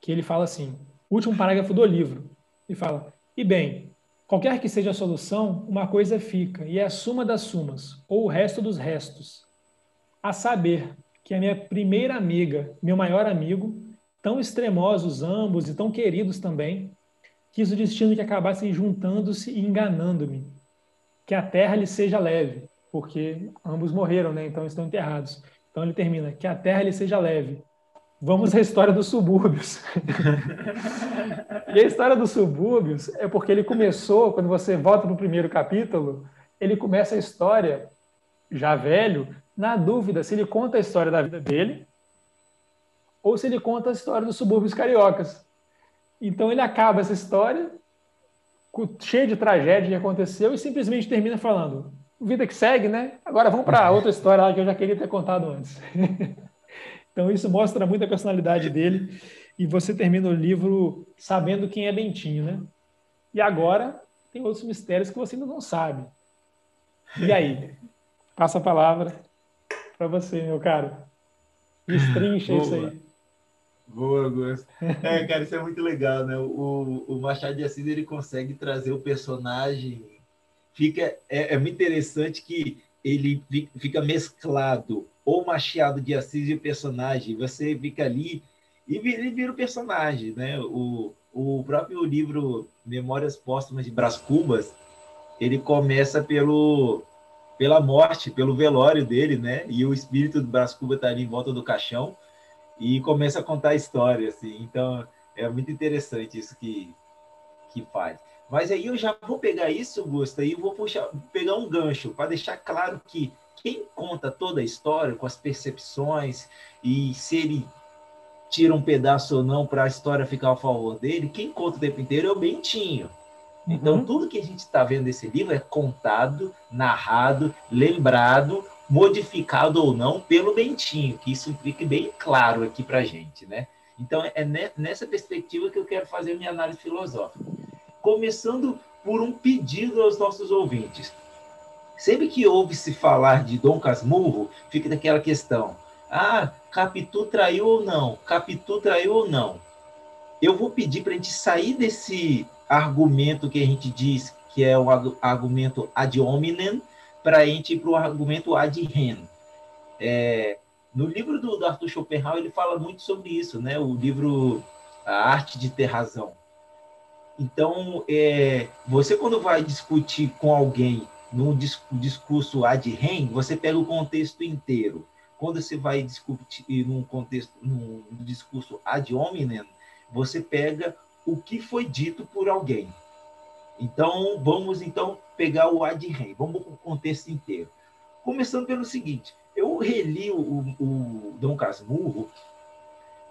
Que ele fala assim, último parágrafo do livro, ele fala, e bem, Qualquer que seja a solução, uma coisa fica, e é a suma das sumas, ou o resto dos restos. A saber, que a minha primeira amiga, meu maior amigo, tão extremosos ambos e tão queridos também, quis o destino que acabassem juntando-se e enganando-me. Que a terra lhe seja leve, porque ambos morreram, né? Então estão enterrados. Então ele termina: que a terra lhe seja leve, Vamos à história dos subúrbios. <laughs> e a história dos subúrbios é porque ele começou, quando você volta para o primeiro capítulo, ele começa a história, já velho, na dúvida se ele conta a história da vida dele ou se ele conta a história dos subúrbios cariocas. Então ele acaba essa história cheio de tragédia que aconteceu e simplesmente termina falando: vida que segue, né? Agora vamos para outra história que eu já queria ter contado antes. <laughs> Então isso mostra muito a personalidade dele e você termina o livro sabendo quem é Bentinho, né? E agora tem outros mistérios que você ainda não sabe. E aí? Passa a palavra para você, meu caro. Destrincha isso aí. Boa, Augusto. É, cara, isso é muito legal, né? O, o Machado de Assis, ele consegue trazer o personagem... Fica, é, é muito interessante que ele fica mesclado o Machado de Assis e o personagem. Você fica ali e vira, vira o personagem, né? O, o próprio livro Memórias Póstumas de Brás Cubas, ele começa pelo pela morte, pelo velório dele, né? E o espírito do Brás Cubas está ali em volta do caixão e começa a contar a história, assim. Então, é muito interessante isso que, que faz. Mas aí eu já vou pegar isso, Gusta, e vou puxar, pegar um gancho para deixar claro que quem conta toda a história com as percepções e se ele tira um pedaço ou não para a história ficar a favor dele, quem conta o tempo inteiro é o Bentinho. Então, uhum. tudo que a gente está vendo nesse livro é contado, narrado, lembrado, modificado ou não pelo Bentinho, que isso fique bem claro aqui para a gente, né? Então, é nessa perspectiva que eu quero fazer minha análise filosófica. Começando por um pedido aos nossos ouvintes. Sempre que ouve-se falar de Dom Casmurro, fica daquela questão: ah, Capitu traiu ou não? Capitu traiu ou não? Eu vou pedir para a gente sair desse argumento que a gente diz que é o argumento ad hominem, para a gente ir para o argumento ad rem. É, no livro do, do, Arthur Schopenhauer, ele fala muito sobre isso, né? o livro A Arte de Ter Razão. Então, é, você quando vai discutir com alguém num discurso ad rem, você pega o contexto inteiro. Quando você vai discutir num contexto, num discurso ad hominem, você pega o que foi dito por alguém. Então, vamos então pegar o ad rem, vamos para o contexto inteiro. Começando pelo seguinte, eu reli o, o Dom Casmurro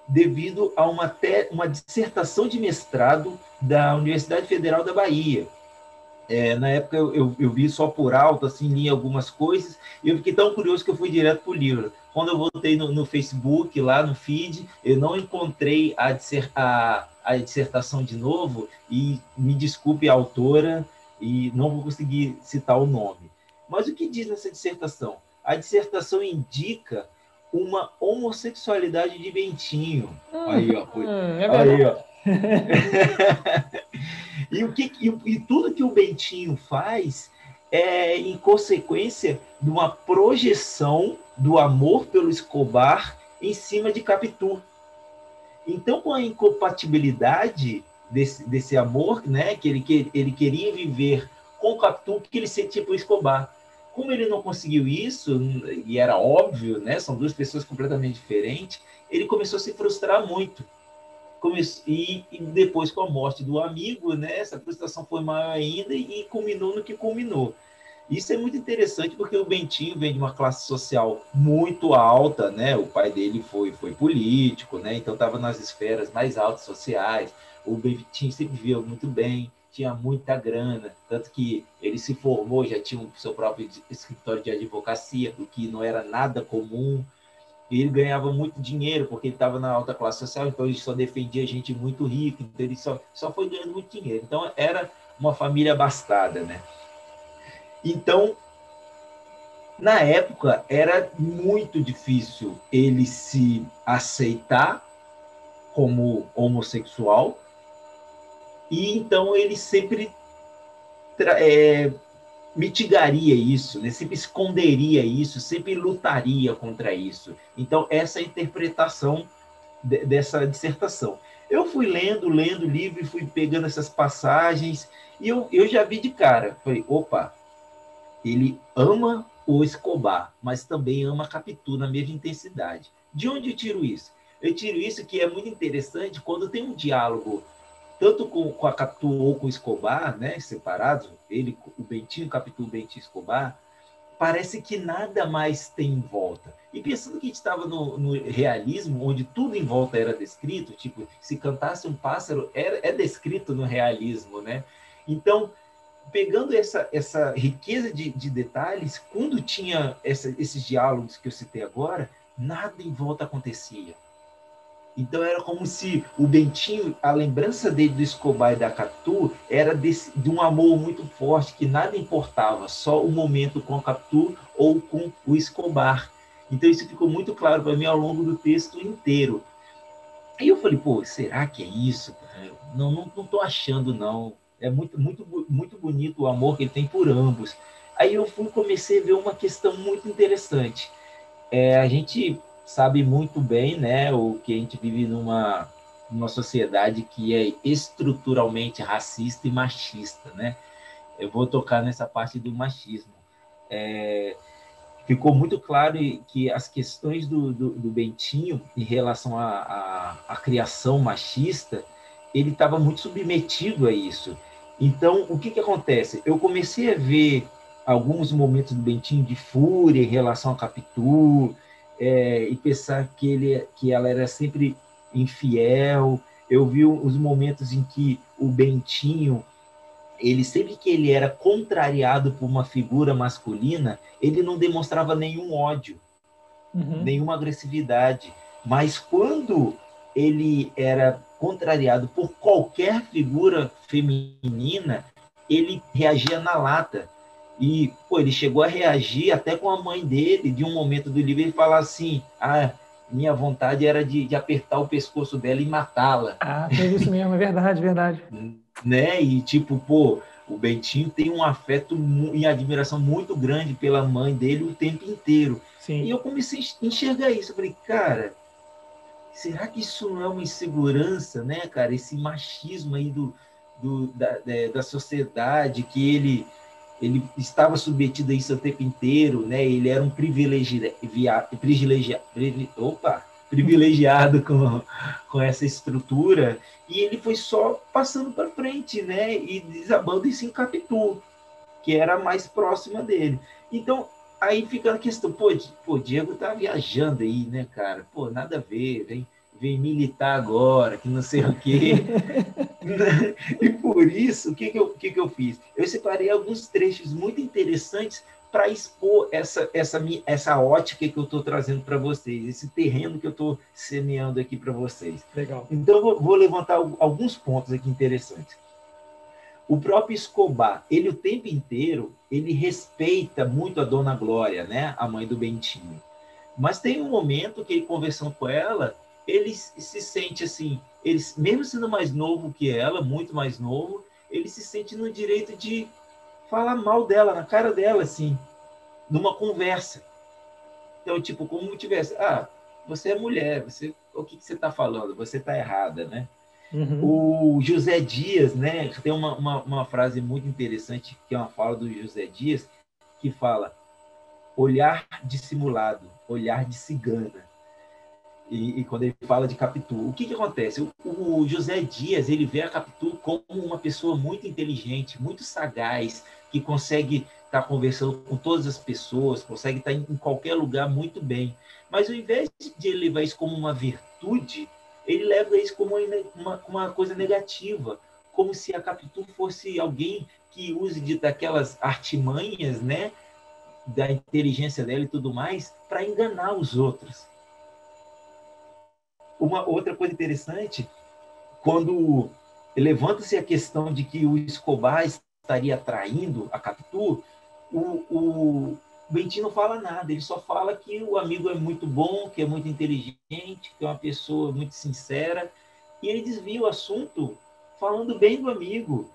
devido a uma, te, uma dissertação de mestrado da Universidade Federal da Bahia, é, na época eu, eu, eu, vi só por alto, assim, li algumas coisas, e eu fiquei tão curioso que eu fui direto para o livro. Quando eu voltei no, no, Facebook, lá no feed, eu não encontrei a, a, a dissertação de novo, e me desculpe a autora, e não vou conseguir citar o nome. Mas o que diz nessa dissertação? A dissertação indica uma homossexualidade de Bentinho. Hum, aí, ó. Foi, hum, é aí, ó. <laughs> E, o que, e, e tudo que o Bentinho faz é em consequência de uma projeção do amor pelo Escobar em cima de Capitu. Então, com a incompatibilidade desse, desse amor, né, que ele, que ele queria viver com Capitu, que ele sentia por Escobar. Como ele não conseguiu isso, e era óbvio, né, são duas pessoas completamente diferentes, ele começou a se frustrar muito e, e, depois com a morte do amigo, né, essa frustração foi maior ainda e, e culminou no que culminou. Isso é muito interessante porque o Bentinho vem de uma classe social muito alta, né? O pai dele foi, foi político, né? Então estava nas esferas mais altas sociais. O Bentinho sempre viveu muito bem, tinha muita grana, tanto que ele se formou, já tinha o seu próprio escritório de advocacia, o que não era nada comum. E ele ganhava muito dinheiro, porque ele estava na alta classe social, então ele só defendia gente muito rica, então ele só, só foi ganhando muito dinheiro. Então era uma família abastada, né? Então, na época, era muito difícil ele se aceitar como homossexual, e então ele sempre é, mitigaria isso, né? sempre esconderia isso, sempre lutaria contra isso. Então, essa é a interpretação de, dessa dissertação. Eu fui lendo, lendo o livro e fui pegando essas passagens e eu, eu já vi de cara. Falei, opa, ele ama o Escobar, mas também ama a Capitu na mesma intensidade. De onde eu tiro isso? Eu tiro isso que é muito interessante quando tem um diálogo tanto com, com a Capitu ou com o Escobar, né, separados, ele, o Bentinho, Capitu, Bentinho Escobar, parece que nada mais tem em volta. E pensando que a gente estava no, no, realismo, onde tudo em volta era descrito, tipo, se cantasse um pássaro, era, é descrito no realismo, né? Então, pegando essa, essa riqueza de, de detalhes, quando tinha essa, esses diálogos que eu citei agora, nada em volta acontecia então era como se o Bentinho, a lembrança dele do Escobar e da Capitu era desse, de um amor muito forte, que nada importava, só o momento com a Capitu ou com o Escobar. Então isso ficou muito claro para mim ao longo do texto inteiro. Aí eu falei, pô, será que é isso? Não, não, não achando não. É muito, muito, muito bonito o amor que ele tem por ambos. Aí eu fui comecei a ver uma questão muito interessante. É, a gente sabe muito bem, né, o que a gente vive numa numa sociedade que é estruturalmente racista e machista, né? Eu vou tocar nessa parte do machismo. É, ficou muito claro que as questões do, do, do Bentinho em relação à, criação machista, ele estava muito submetido a isso. Então, o que, que acontece? Eu comecei a ver alguns momentos do Bentinho de fúria em relação a Capitu, é, e pensar que, ele, que ela era sempre infiel. Eu vi os momentos em que o Bentinho, ele sempre que ele era contrariado por uma figura masculina, ele não demonstrava nenhum ódio, uhum. nenhuma agressividade. Mas quando ele era contrariado por qualquer figura feminina, ele reagia na lata. E, pô, ele chegou a reagir até com a mãe dele, de um momento do livro, ele fala assim: ah, minha vontade era de, de apertar o pescoço dela e matá-la. Ah, foi isso mesmo, é verdade, verdade. <laughs> né? E tipo, pô, o Bentinho tem um afeto e admiração muito grande pela mãe dele o tempo inteiro. Sim. E eu comecei a enxergar isso. Eu falei, cara, será que isso não é uma insegurança, né, cara? Esse machismo aí do, do da, da sociedade que ele ele estava submetido a isso o tempo inteiro, né? Ele era um privilegiado, privilegiado, opa, privilegiado com, com essa estrutura e ele foi só passando para frente, né? E desabando em Capitu, que era mais próxima dele. Então, aí fica a questão, pô, pô, Diego tá viajando aí, né, cara? Pô, nada a ver, vem vem militar agora, que não sei o quê. <laughs> <laughs> e por isso, o que, que, eu, que, que eu fiz? Eu separei alguns trechos muito interessantes para expor essa, essa, essa ótica que eu estou trazendo para vocês, esse terreno que eu estou semeando aqui para vocês. Legal. Então, vou, vou levantar alguns pontos aqui interessantes. O próprio Escobar, ele o tempo inteiro, ele respeita muito a Dona Glória, né, a mãe do Bentinho. Mas tem um momento que ele conversando com ela, ele se sente assim, ele, mesmo sendo mais novo que ela, muito mais novo, ele se sente no direito de falar mal dela, na cara dela, assim, numa conversa. Então, tipo, como tivesse, ah, você é mulher, você, o que, que você está falando? Você está errada, né? Uhum. O José Dias, né? Tem uma, uma, uma frase muito interessante, que é uma fala do José Dias, que fala: olhar dissimulado, olhar de cigana. E, e, quando ele fala de Capitu, o que, que acontece? O, o, José Dias ele vê a Capitu como uma pessoa muito inteligente, muito sagaz, que consegue estar tá conversando com todas as pessoas, consegue estar tá em, em qualquer lugar muito bem. Mas ao invés de ele levar isso como uma virtude, ele leva isso como uma, uma coisa negativa, como se a Capitu fosse alguém que use de, daquelas artimanhas, né, da inteligência dela e tudo mais, para enganar os outros. Uma outra coisa interessante, quando levanta-se a questão de que o Escobar estaria traindo a Capitu, o, o Bentinho não fala nada, ele só fala que o amigo é muito bom, que é muito inteligente, que é uma pessoa muito sincera, e ele desvia o assunto falando bem do amigo.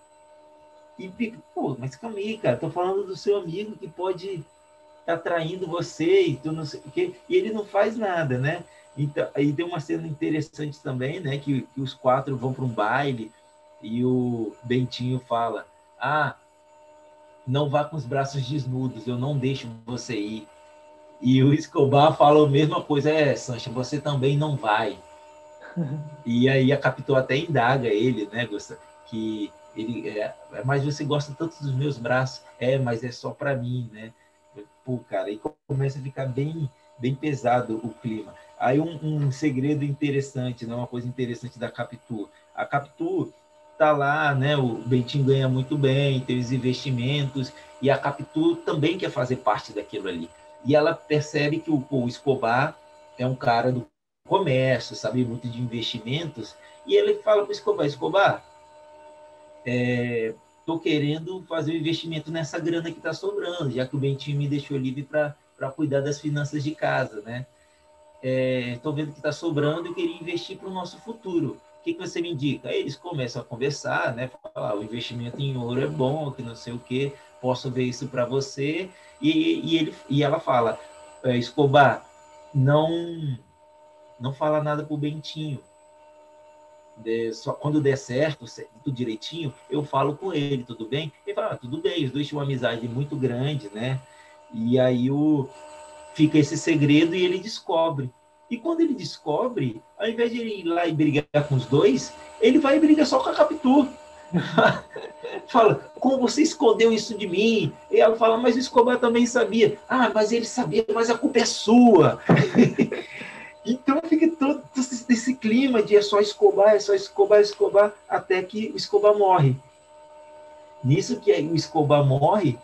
E fica, pô, mas calma aí, cara, tô falando do seu amigo que pode estar tá traindo você e tu não sei o quê, e ele não faz nada, né? Então, aí tem uma cena interessante também, né? Que, que os quatro vão para um baile e o Bentinho fala: Ah, não vá com os braços desnudos, eu não deixo você ir. E o Escobar fala a mesma coisa: É, Sancha, você também não vai. <laughs> e aí a Capitão até indaga ele, né, Gustavo? Que ele é, mas você gosta tanto dos meus braços? É, mas é só para mim, né? Pô, cara, e começa a ficar bem, bem pesado o clima. Aí um, um segredo interessante, né? uma coisa interessante da Capitu. A Capitu tá lá, né? O Bentinho ganha muito bem, tem os investimentos, e a Capitu também quer fazer parte daquilo ali. E ela percebe que o, o Escobar é um cara do comércio, sabe muito de investimentos, e ele fala para o Escobar, Escobar, é, querendo fazer um investimento nessa grana que está sobrando, já que o Bentinho me deixou livre para cuidar das finanças de casa, né? Estou é, vendo que está sobrando e queria investir para o nosso futuro. O que, que você me indica? Aí eles começam a conversar, né? Falar, o investimento em ouro é bom, que não sei o quê, posso ver isso para você. E, e, ele, e ela fala, é, Escobar, não, não fala nada pro Bentinho. De, só quando der certo, tudo direitinho, eu falo com ele, tudo bem? Ele fala, ah, tudo bem, os dois tinham uma amizade muito grande, né? E aí o, fica esse segredo e ele descobre. E quando ele descobre, ao invés de ele ir lá e brigar com os dois, ele vai e briga só com a Capitu. <laughs> fala, como você escondeu isso de mim? E ela fala, mas o Escobar também sabia. Ah, mas ele sabia, mas a culpa é sua. <laughs> então fica todo esse, clima de é só Escobar, é só Escobar, Escobar, até que o Escobar morre. Nisso que o Escobar morre,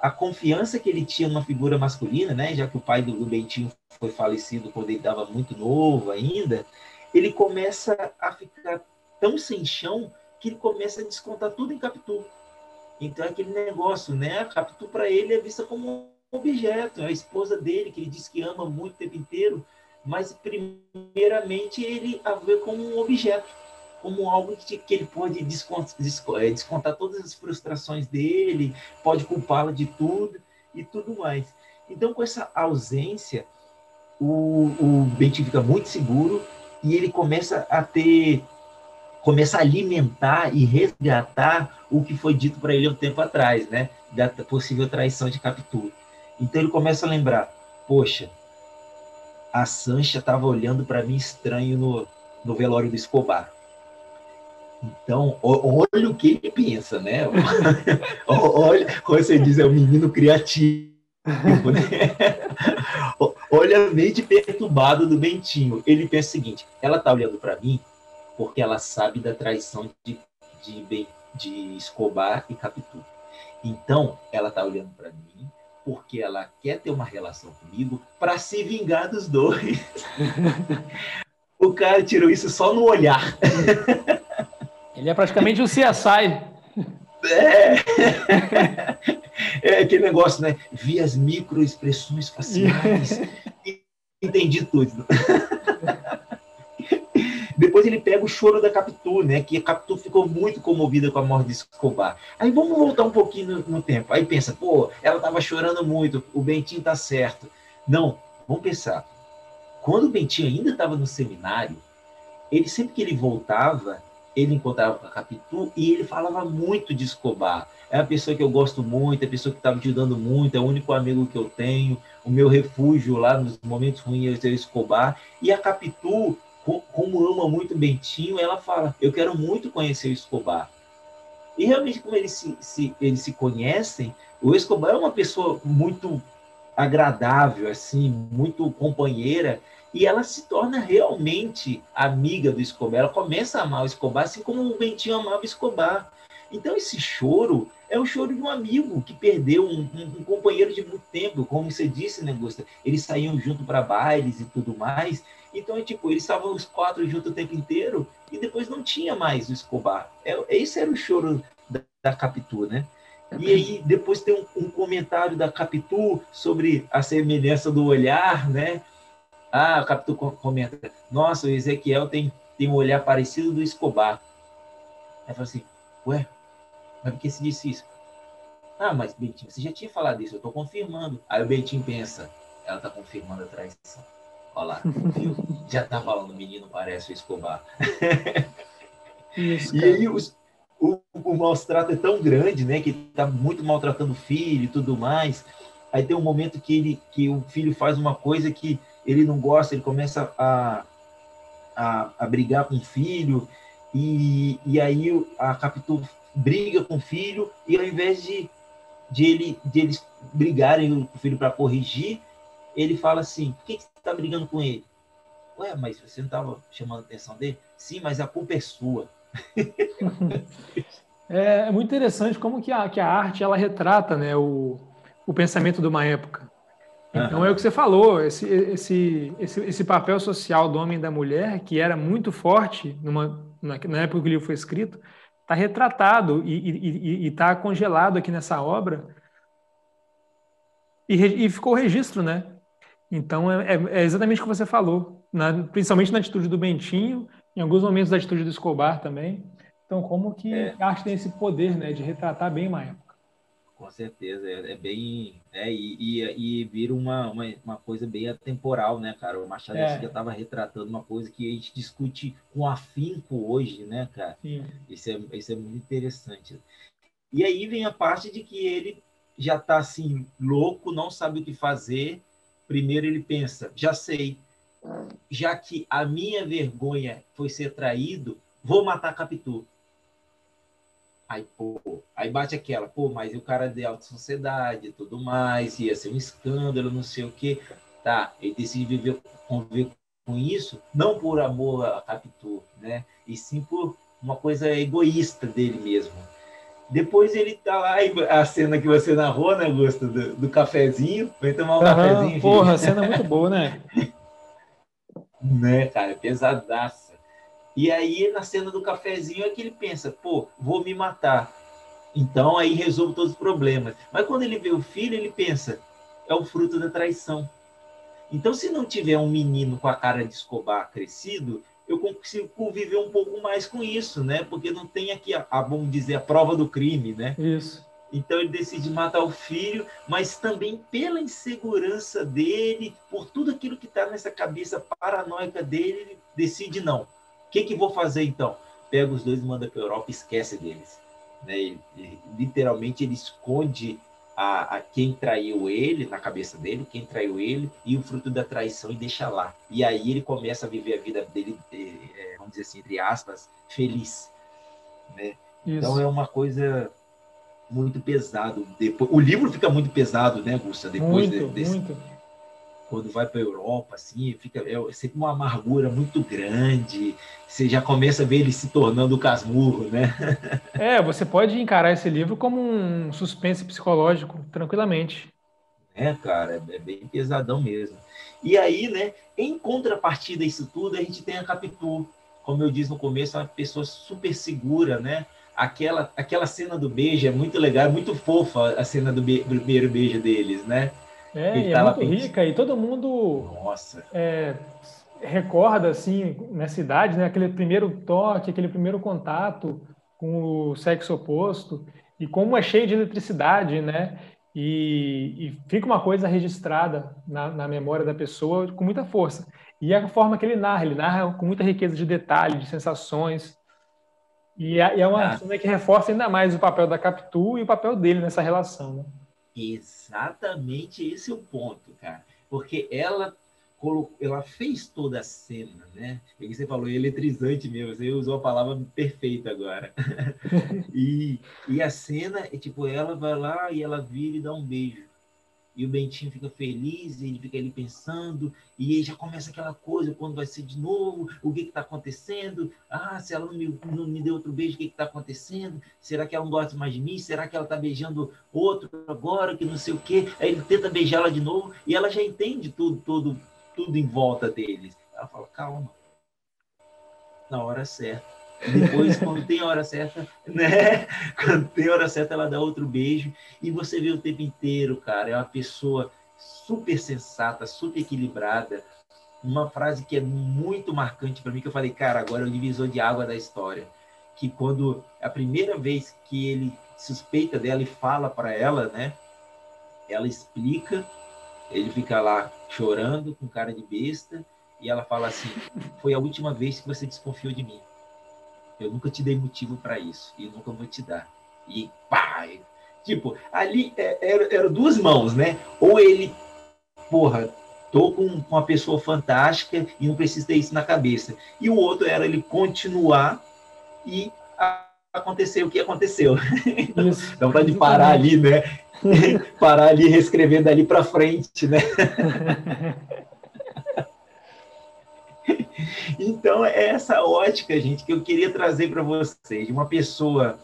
a confiança que ele tinha numa figura masculina, né, já que o pai do, do Bentinho foi falecido quando ele estava muito novo ainda, ele começa a ficar tão sem chão que ele começa a descontar tudo em Capitu. Então é aquele negócio, né? A Capitu para ele é vista como um objeto, é a esposa dele que ele diz que ama muito o tempo inteiro, mas primeiramente ele a vê como um objeto como algo que, que ele pode descontar, é, descontar todas as frustrações dele, pode culpá-lo de tudo e tudo mais. Então, com essa ausência, o, o Bentinho fica muito seguro e ele começa a ter, começa a alimentar e resgatar o que foi dito para ele um tempo atrás, né? Da possível traição de Capitu. Então ele começa a lembrar, poxa, a Sancha estava olhando para mim estranho no, no velório do Escobar. Então, olha o que ele pensa, né? <laughs> olha, você diz, é um menino criativo, né? <laughs> olha a mente perturbada do Bentinho. Ele pensa o seguinte: ela tá olhando para mim porque ela sabe da traição de, de, de Escobar e Capitu. Então, ela tá olhando para mim porque ela quer ter uma relação comigo para se vingar dos dois. <laughs> o cara tirou isso só no olhar. Ele é praticamente um CSI. É. <laughs> é aquele negócio, né? Vi as microexpressões faciais. <laughs> Entendi tudo. <laughs> Depois ele pega o choro da Capitu, né? Que a Capitu ficou muito comovida com a morte de Escobar. Aí vamos voltar um pouquinho no, no tempo. Aí pensa, pô, ela estava chorando muito, o Bentinho tá certo. Não, vamos pensar. Quando o Bentinho ainda estava no seminário, ele sempre que ele voltava, ele encontrava com a Capitu e ele falava muito de Escobar. É a pessoa que eu gosto muito, é a pessoa que está me ajudando muito, é o único amigo que eu tenho, o meu refúgio lá nos momentos ruins é o Escobar. E a Capitu, como ama muito Bentinho, ela fala: Eu quero muito conhecer o Escobar. E realmente, como eles se, se, eles se conhecem, o Escobar é uma pessoa muito agradável, assim, muito companheira, e ela se torna realmente amiga do Escobar. Ela começa a amar o Escobar, assim como o Bentinho amava o Escobar. Então, esse choro é o choro de um amigo que perdeu um, um, um companheiro de muito tempo, como você disse, né, Gusta? Eles saíam junto para bailes e tudo mais. Então, é tipo, eles estavam os quatro juntos o tempo inteiro e depois não tinha mais o Escobar. É, esse era o choro da, da Capitu, né? E aí, depois tem um, um comentário da Capitu sobre a semelhança do olhar, né? Ah, o capitão comenta, nossa, o Ezequiel tem, tem um olhar parecido do Escobar. Aí fala assim, ué, mas por que se disse isso? Ah, mas Bentinho, você já tinha falado isso, eu estou confirmando. Aí o Bentinho pensa, ela está confirmando a traição. Olha lá, viu? Já está falando, o menino parece o Escobar. Isso, e aí os, o, o maus-trato é tão grande, né, que está muito maltratando o filho e tudo mais. Aí tem um momento que, ele, que o filho faz uma coisa que ele não gosta, ele começa a, a, a brigar com o filho, e, e aí a Capitu briga com o filho, e ao invés de, de, ele, de eles brigarem com o filho para corrigir, ele fala assim: por que, você está brigando com ele? Ué, mas você não estava chamando a atenção dele? Sim, mas a culpa é sua. <laughs> é, é, muito interessante como que a, que a arte ela retrata né, o, o pensamento de uma época. Então é o que você falou, esse, esse, esse, esse, papel social do homem e da mulher, que era muito forte numa, na, na época que o livro foi escrito, está retratado e está congelado aqui nessa obra e, e ficou o registro, né? Então é, é, é, exatamente o que você falou, na, principalmente na atitude do Bentinho, em alguns momentos da atitude do Escobar também. Então, como que é. a arte tem esse poder, né, de retratar bem uma época? Com certeza, é, é bem. É, e, e, e vira uma, uma, uma, coisa bem atemporal, né, cara? O Machado é. já estava retratando uma coisa que a gente discute com afinco hoje, né, cara? Sim. Isso é, isso é muito interessante. E aí vem a parte de que ele já está assim, louco, não sabe o que fazer. Primeiro ele pensa, já sei, já que a minha vergonha foi ser traído, vou matar Capitu. Aí, pô, aí bate aquela, pô, mas o cara de alta sociedade e tudo mais, ia ser um escândalo, não sei o quê. Tá, ele decide viver, conviver com isso, não por amor a Capitu, né? E sim por uma coisa egoísta dele mesmo depois ele tá lá, a cena que você narrou, né, Augusto? Do, do cafezinho. Vai tomar um uhum, cafezinho. Porra, a cena é muito boa, né? <laughs> né, cara? Pesadaça. E aí, na cena do cafezinho, é que ele pensa, pô, vou me matar. Então, aí resolve todos os problemas. Mas quando ele vê o filho, ele pensa, é o fruto da traição. Então, se não tiver um menino com a cara de Escobar crescido, eu consigo conviver um pouco mais com isso, né? Porque não tem aqui, a, a, vamos dizer, a prova do crime, né? Isso. Então ele decide matar o filho, mas também pela insegurança dele, por tudo aquilo que está nessa cabeça paranoica dele, ele decide não. O que que vou fazer então? Pega os dois e manda para a Europa, esquece deles. Né? Ele, ele, literalmente ele esconde a, a, quem traiu ele na cabeça dele, quem traiu ele e o fruto da traição e deixa lá. E aí ele começa a viver a vida dele, é, vamos dizer assim, entre aspas, feliz. Né? Então é uma coisa muito pesado. Depois, o livro fica muito pesado, né, Gusta? Depois muito, desse, muito quando vai para a Europa, assim, fica é sempre uma amargura muito grande. Você já começa a ver ele se tornando o casmurro, né? <laughs> É, você pode encarar esse livro como um suspense psicológico, tranquilamente. É, cara, é bem pesadão mesmo. E aí, né, em contrapartida a isso tudo, a gente tem a Capitu, como eu disse no começo, é uma pessoa super segura, né? Aquela, aquela cena do beijo é muito legal, é muito fofa a cena do, be do primeiro beijo deles, né? É, e é muito rica e todo mundo Nossa. É, recorda, assim, nessa idade, né, aquele primeiro toque, aquele primeiro contato com o sexo oposto e como é cheio de eletricidade, né? E, e fica uma coisa registrada na, na, memória da pessoa com muita força. E é a forma que ele narra, ele narra com muita riqueza de detalhes, de sensações. E é, e é uma ah. cena que reforça ainda mais o papel da Capitu e o papel dele nessa relação, né? Exatamente esse é o ponto, cara. Porque ela colocou, ela fez toda a cena, né? E você falou eletrizante mesmo, você usou a palavra perfeita agora. <laughs> e, e a cena é tipo, ela vai lá e ela vira e dá um beijo e o Bentinho fica feliz, ele fica ali pensando, e aí já começa aquela coisa, quando vai ser de novo, o que está acontecendo? Ah, se ela não me, não me deu outro beijo, o que está acontecendo? Será que ela não gosta mais de mim? Será que ela está beijando outro agora, que não sei o quê? Aí ele tenta beijar ela de novo, e ela já entende tudo, tudo, tudo em volta deles. Ela fala, calma, na hora certa depois, quando tem a hora certa, né? Quando tem a hora certa, ela dá outro beijo. E você vê o tempo inteiro, cara. É uma pessoa super sensata, super equilibrada. Uma frase que é muito marcante para mim, que eu falei, cara, agora é o divisor de água da história. Que quando a primeira vez que ele suspeita dela e fala para ela, né? Ela explica, ele fica lá chorando, com cara de besta, e ela fala assim: Foi a última vez que você desconfiou de mim. Eu nunca te dei motivo para isso e nunca vou te dar. E pá! Tipo, ali é, eram era duas mãos, né? Ou ele, porra, tô com uma pessoa fantástica e não preciso ter isso na cabeça. E o outro era ele continuar e acontecer o que aconteceu. <laughs> Então, dá vontade de parar ali, né? <laughs> parar ali, reescrever dali para frente, né? <laughs> Então, é essa ótica, gente, que eu queria trazer para vocês, uma pessoa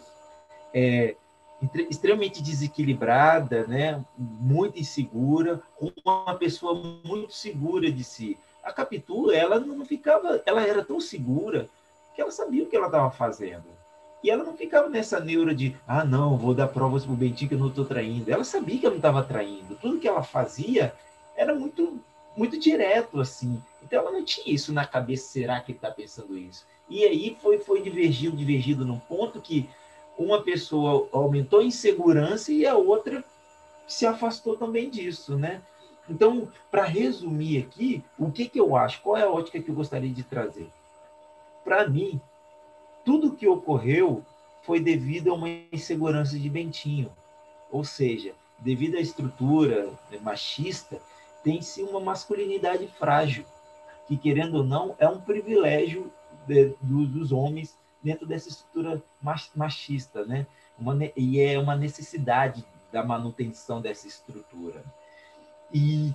é, extremamente desequilibrada, né? muito insegura, uma pessoa muito segura de si. A Capitu, ela não ficava, ela era tão segura que ela sabia o que ela estava fazendo. E ela não ficava nessa neura de, ah, não, vou dar provas pro Bentinho que eu não estou traindo. Ela sabia que eu não estava traindo. Tudo que ela fazia era muito, muito direto, assim. Então ela não tinha isso na cabeça, será que está pensando isso? E aí foi, foi divergindo, divergindo num ponto que uma pessoa aumentou a insegurança e a outra se afastou também disso, né? Então, para resumir aqui, o que, que eu acho? Qual é a ótica que eu gostaria de trazer? Para mim, tudo que ocorreu foi devido a uma insegurança de Bentinho. Ou seja, devido à estrutura machista, tem-se uma masculinidade frágil, que, querendo ou não, é um privilégio de, do, dos homens dentro dessa estrutura machista, né? Uma, e é uma necessidade da manutenção dessa estrutura. E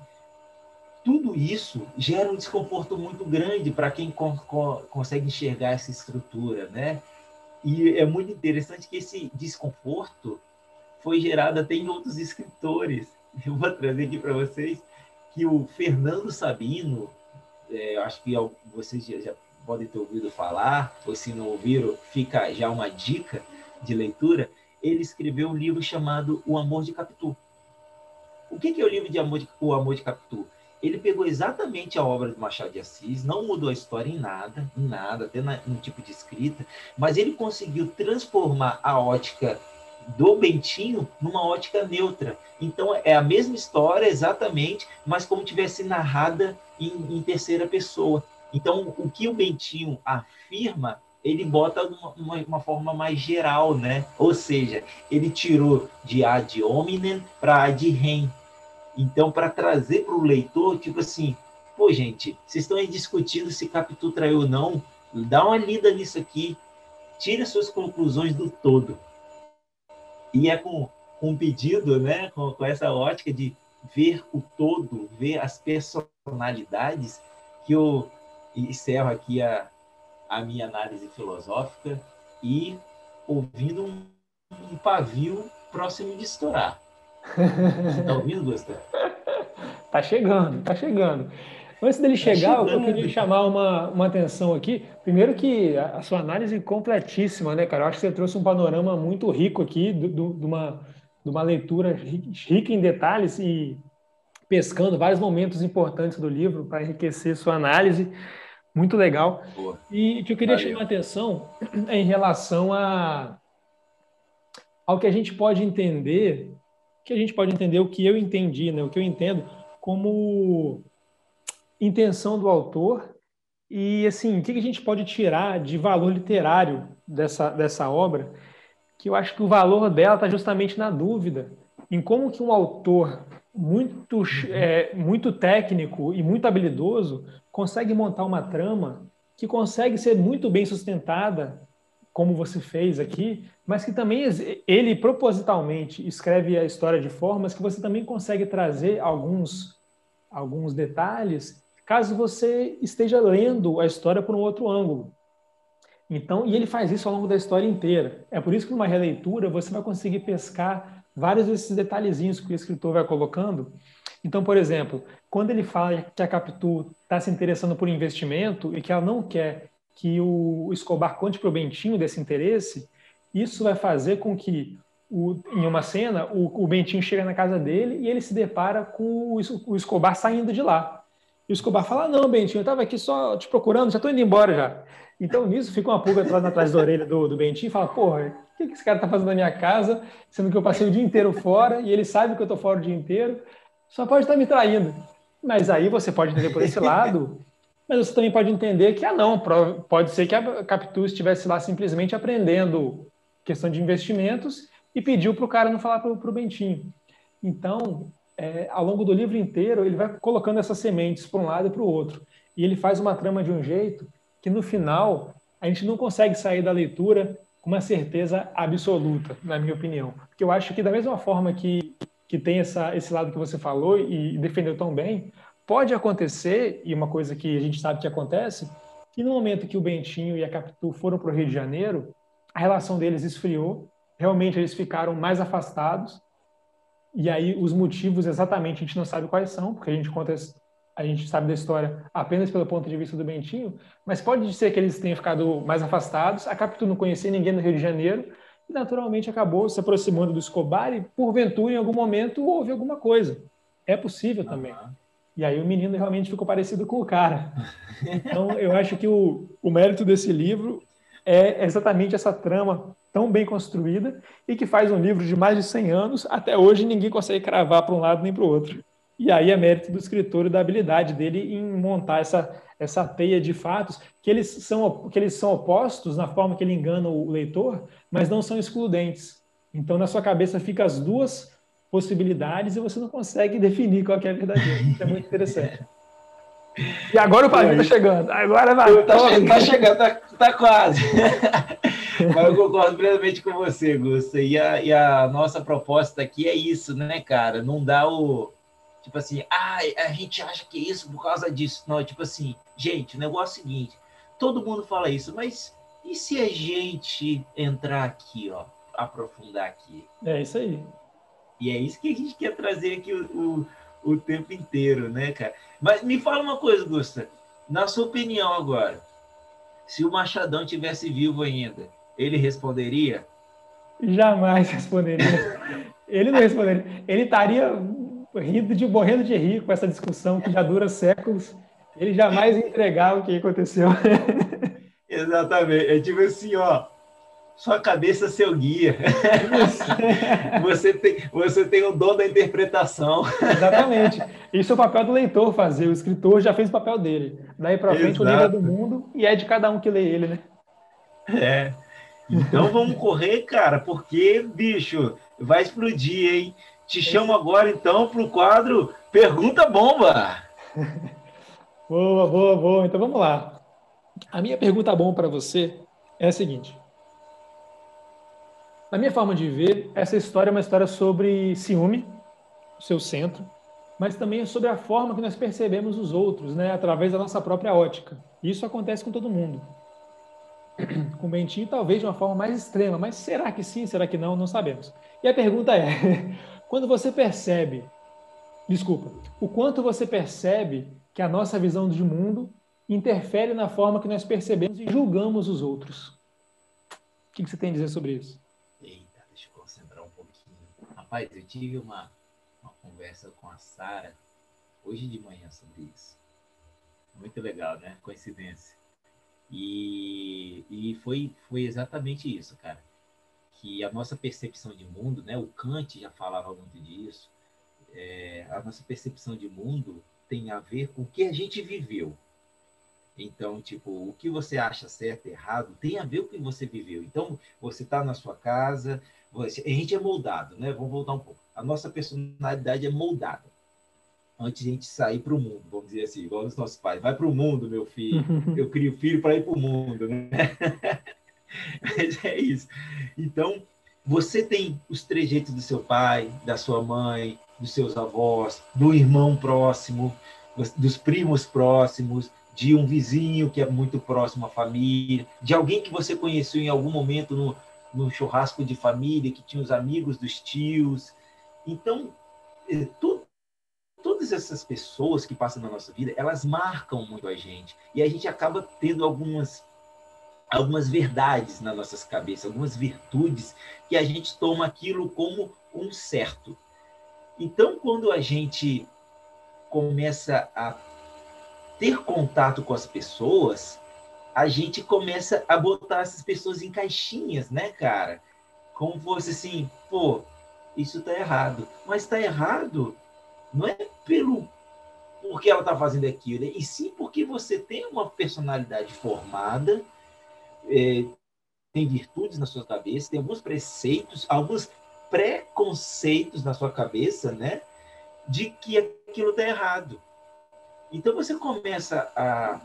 tudo isso gera um desconforto muito grande para quem co co consegue enxergar essa estrutura, né? E é muito interessante que esse desconforto foi gerado até em outros escritores. Eu vou trazer aqui para vocês que o Fernando Sabino, é, acho que vocês já, já podem ter ouvido falar, ou se não ouviram, fica já uma dica de leitura. Ele escreveu um livro chamado O Amor de Capitu. O que é o livro de Amor de, O Amor de Capitu? Ele pegou exatamente a obra do Machado de Assis, não mudou a história em nada, em nada, até no tipo de escrita, mas ele conseguiu transformar a ótica do Bentinho numa ótica neutra. Então é a mesma história exatamente, mas como tivesse narrada em, em terceira pessoa. Então o que o Bentinho afirma ele bota uma, uma, forma mais geral, né? Ou seja, ele tirou de ad hominem para ad rem. Então, para trazer para o leitor, tipo assim, pô, gente, vocês estão aí discutindo se Capitu traiu ou não, dá uma lida nisso aqui, tire suas conclusões do todo. E é com, com um pedido, né, com, com essa ótica de ver o todo, ver as personalidades, que eu encerro aqui a, a minha análise filosófica e ouvindo um, um pavio próximo de estourar. <laughs> Você tá ouvindo, Gustavo? tá chegando, tá chegando. Antes dele tá chegar, eu queria chamar uma, uma atenção aqui. Primeiro que a, sua análise é completíssima, né, cara? Eu acho que você trouxe um panorama muito rico aqui, de uma, de uma leitura rica em detalhes e pescando vários momentos importantes do livro para enriquecer sua análise. Muito legal. Boa. E o que eu queria Valeu. chamar a atenção é em relação a, ao que a gente pode entender que a gente pode entender o que eu entendi, né? o que eu entendo como intenção do autor e assim o que a gente pode tirar de valor literário dessa, dessa obra, que eu acho que o valor dela está justamente na dúvida em como que um autor muito é, muito técnico e muito habilidoso consegue montar uma trama que consegue ser muito bem sustentada como você fez aqui, mas que também ele propositalmente escreve a história de formas que você também consegue trazer alguns, alguns detalhes, caso você esteja lendo a história por um outro ângulo. Então, e ele faz isso ao longo da história inteira. É por isso que numa releitura você vai conseguir pescar vários desses detalhezinhos que o escritor vai colocando. Então, por exemplo, quando ele fala que a Capitu está se interessando por investimento e que ela não quer que o Escobar conte para o Bentinho desse interesse, isso vai fazer com que, o, em uma cena, o, o, Bentinho chega na casa dele e ele se depara com o, o Escobar saindo de lá. E o Escobar fala: Não, Bentinho, eu estava aqui só te procurando, já estou indo embora já. Então, nisso, fica uma pulga atrás, atrás da orelha do, do Bentinho e fala: Porra, o que, que esse cara está fazendo na minha casa, sendo que eu passei o dia inteiro fora e ele sabe que eu estou fora o dia inteiro, só pode estar me traindo. Mas aí você pode entender por esse lado mas você também pode entender que, ah, não, pode ser que a Capitu estivesse lá simplesmente aprendendo questão de investimentos e pediu para o cara não falar para o Bentinho. Então, é, ao longo do livro inteiro, ele vai colocando essas sementes para um lado e para o outro. E ele faz uma trama de um jeito que, no final, a gente não consegue sair da leitura com uma certeza absoluta, na minha opinião. Porque eu acho que, da mesma forma que, que tem essa, esse lado que você falou e defendeu tão bem, Pode acontecer, e uma coisa que a gente sabe que acontece, que no momento que o Bentinho e a Capitu foram para o Rio de Janeiro, a relação deles esfriou, realmente eles ficaram mais afastados, e aí os motivos exatamente a gente não sabe quais são, porque a gente conta a gente sabe da história apenas pelo ponto de vista do Bentinho, mas pode ser que eles tenham ficado mais afastados. A Capitu não conhecia ninguém no Rio de Janeiro e naturalmente acabou se aproximando do Escobar e, porventura, em algum momento houve alguma coisa. É possível também. Uhum. E aí o menino realmente ficou parecido com o cara. Então, eu acho que o, o mérito desse livro é exatamente essa trama tão bem construída e que faz um livro de mais de 100 anos, até hoje ninguém consegue cravar para um lado nem para o outro. E aí é mérito do escritor e da habilidade dele em montar essa, essa teia de fatos, que eles, são, que eles são opostos na forma que ele engana o leitor, mas não são excludentes. Então, na sua cabeça fica as duas possibilidades e você não consegue definir qual é a verdadeira. Isso é muito interessante. E agora o Padrinho está chegando. Agora vai. Tá, che tá chegando, tá, tá quase. <laughs> Mas eu concordo plenamente com você, Gusto. E a, e a nossa proposta aqui é isso, né, cara? Não dá o Tipo assim, ah, a gente acha que é isso por causa disso. Não, tipo assim, gente, o negócio é o seguinte: todo mundo fala isso, mas e se a gente entrar aqui, ó, aprofundar aqui? É isso aí. E é isso que a gente quer trazer aqui o, o, o tempo inteiro, né, cara? Mas me fala uma coisa, Gusta. Na sua opinião agora, se o Machadão tivesse vivo ainda, ele responderia? Jamais responderia. ele não responderia. Ele estaria rindo de morrendo de rir com essa discussão que já dura séculos. Ele jamais entregar o que aconteceu. <laughs> Exatamente. É tipo assim, ó. Sua cabeça seu guia. <laughs> você, tem, você tem o dom da interpretação. Exatamente. Isso é o papel do leitor fazer. O escritor já fez o papel dele. Daí para frente, Exato. o livro é do mundo e é de cada um que lê ele, né? É. Então vamos correr, cara, porque, bicho, vai explodir, hein? Te chamo agora, então, para o quadro Pergunta Bomba. boa, boa, boa. Então vamos lá. A minha pergunta bomba para você é a seguinte. Na minha forma de ver, essa história é uma história sobre ciúme, seu centro, mas também é sobre a forma que nós percebemos os outros, né, através da nossa própria ótica. Isso acontece com todo mundo. Com o Bentinho, talvez de uma forma mais extrema, mas será que sim, será que não? Não sabemos. E a pergunta é: <laughs> quando você percebe, desculpa, o quanto você percebe que a nossa visão de mundo interfere na forma que nós percebemos e julgamos os outros. O que você tem a dizer sobre isso? Eita, deixa eu concentrar um pouquinho. Rapaz, eu tive uma, uma conversa com a Sara hoje de manhã sobre isso. Muito legal, né? Coincidência. E, e foi, foi exatamente isso, cara que a nossa percepção de mundo, né, o Kant já falava muito disso, é, a nossa percepção de mundo tem a ver com o que a gente viveu. Então, tipo, o que você acha certo errado tem a ver com o que você viveu. Então, você está na sua casa, você, a gente é moldado, né? Vamos voltar um pouco. A nossa personalidade é moldada antes de a gente sair para o mundo, vamos dizer assim, igual os nossos pais. Vai para o mundo, meu filho. Eu <laughs> crio filho para ir para o mundo, né? <laughs> Mas é isso. Então, você tem os trejeitos do seu pai, da sua mãe, dos seus avós, do irmão próximo, dos primos próximos, de um vizinho que é muito próximo à família, de alguém que você conheceu em algum momento no, no churrasco de família, que tinha os amigos dos tios. Então, é, tu, todas essas pessoas que passam na nossa vida, elas marcam muito a gente. E a gente acaba tendo algumas algumas verdades nas nossas cabeças, algumas virtudes que a gente toma aquilo como um certo. Então, quando a gente começa a ter contato com as pessoas, a gente começa a botar essas pessoas em caixinhas, né, cara? Como fosse assim, pô, isso tá errado. Mas tá errado não é pelo porque ela tá fazendo aquilo, e sim porque você tem uma personalidade formada, é, tem virtudes na sua cabeça, tem alguns preceitos, alguns preconceitos na sua cabeça, né? De que aquilo está errado. Então você começa a,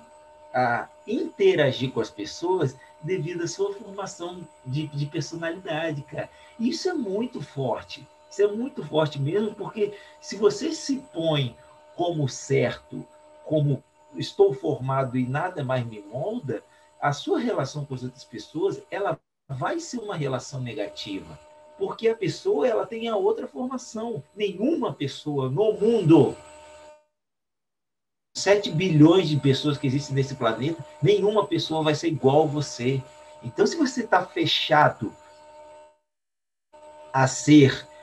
a interagir com as pessoas devido à sua formação de, de personalidade, cara. Isso é muito forte. Isso é muito forte mesmo, porque se você se põe como certo, como estou formado e nada mais me molda, a sua relação com as outras pessoas, ela vai ser uma relação negativa, porque a pessoa ela tem a outra formação. Nenhuma pessoa no mundo 7 bilhões de pessoas que existem nesse planeta, nenhuma pessoa vai ser igual a você. Então, se você está fechado a ser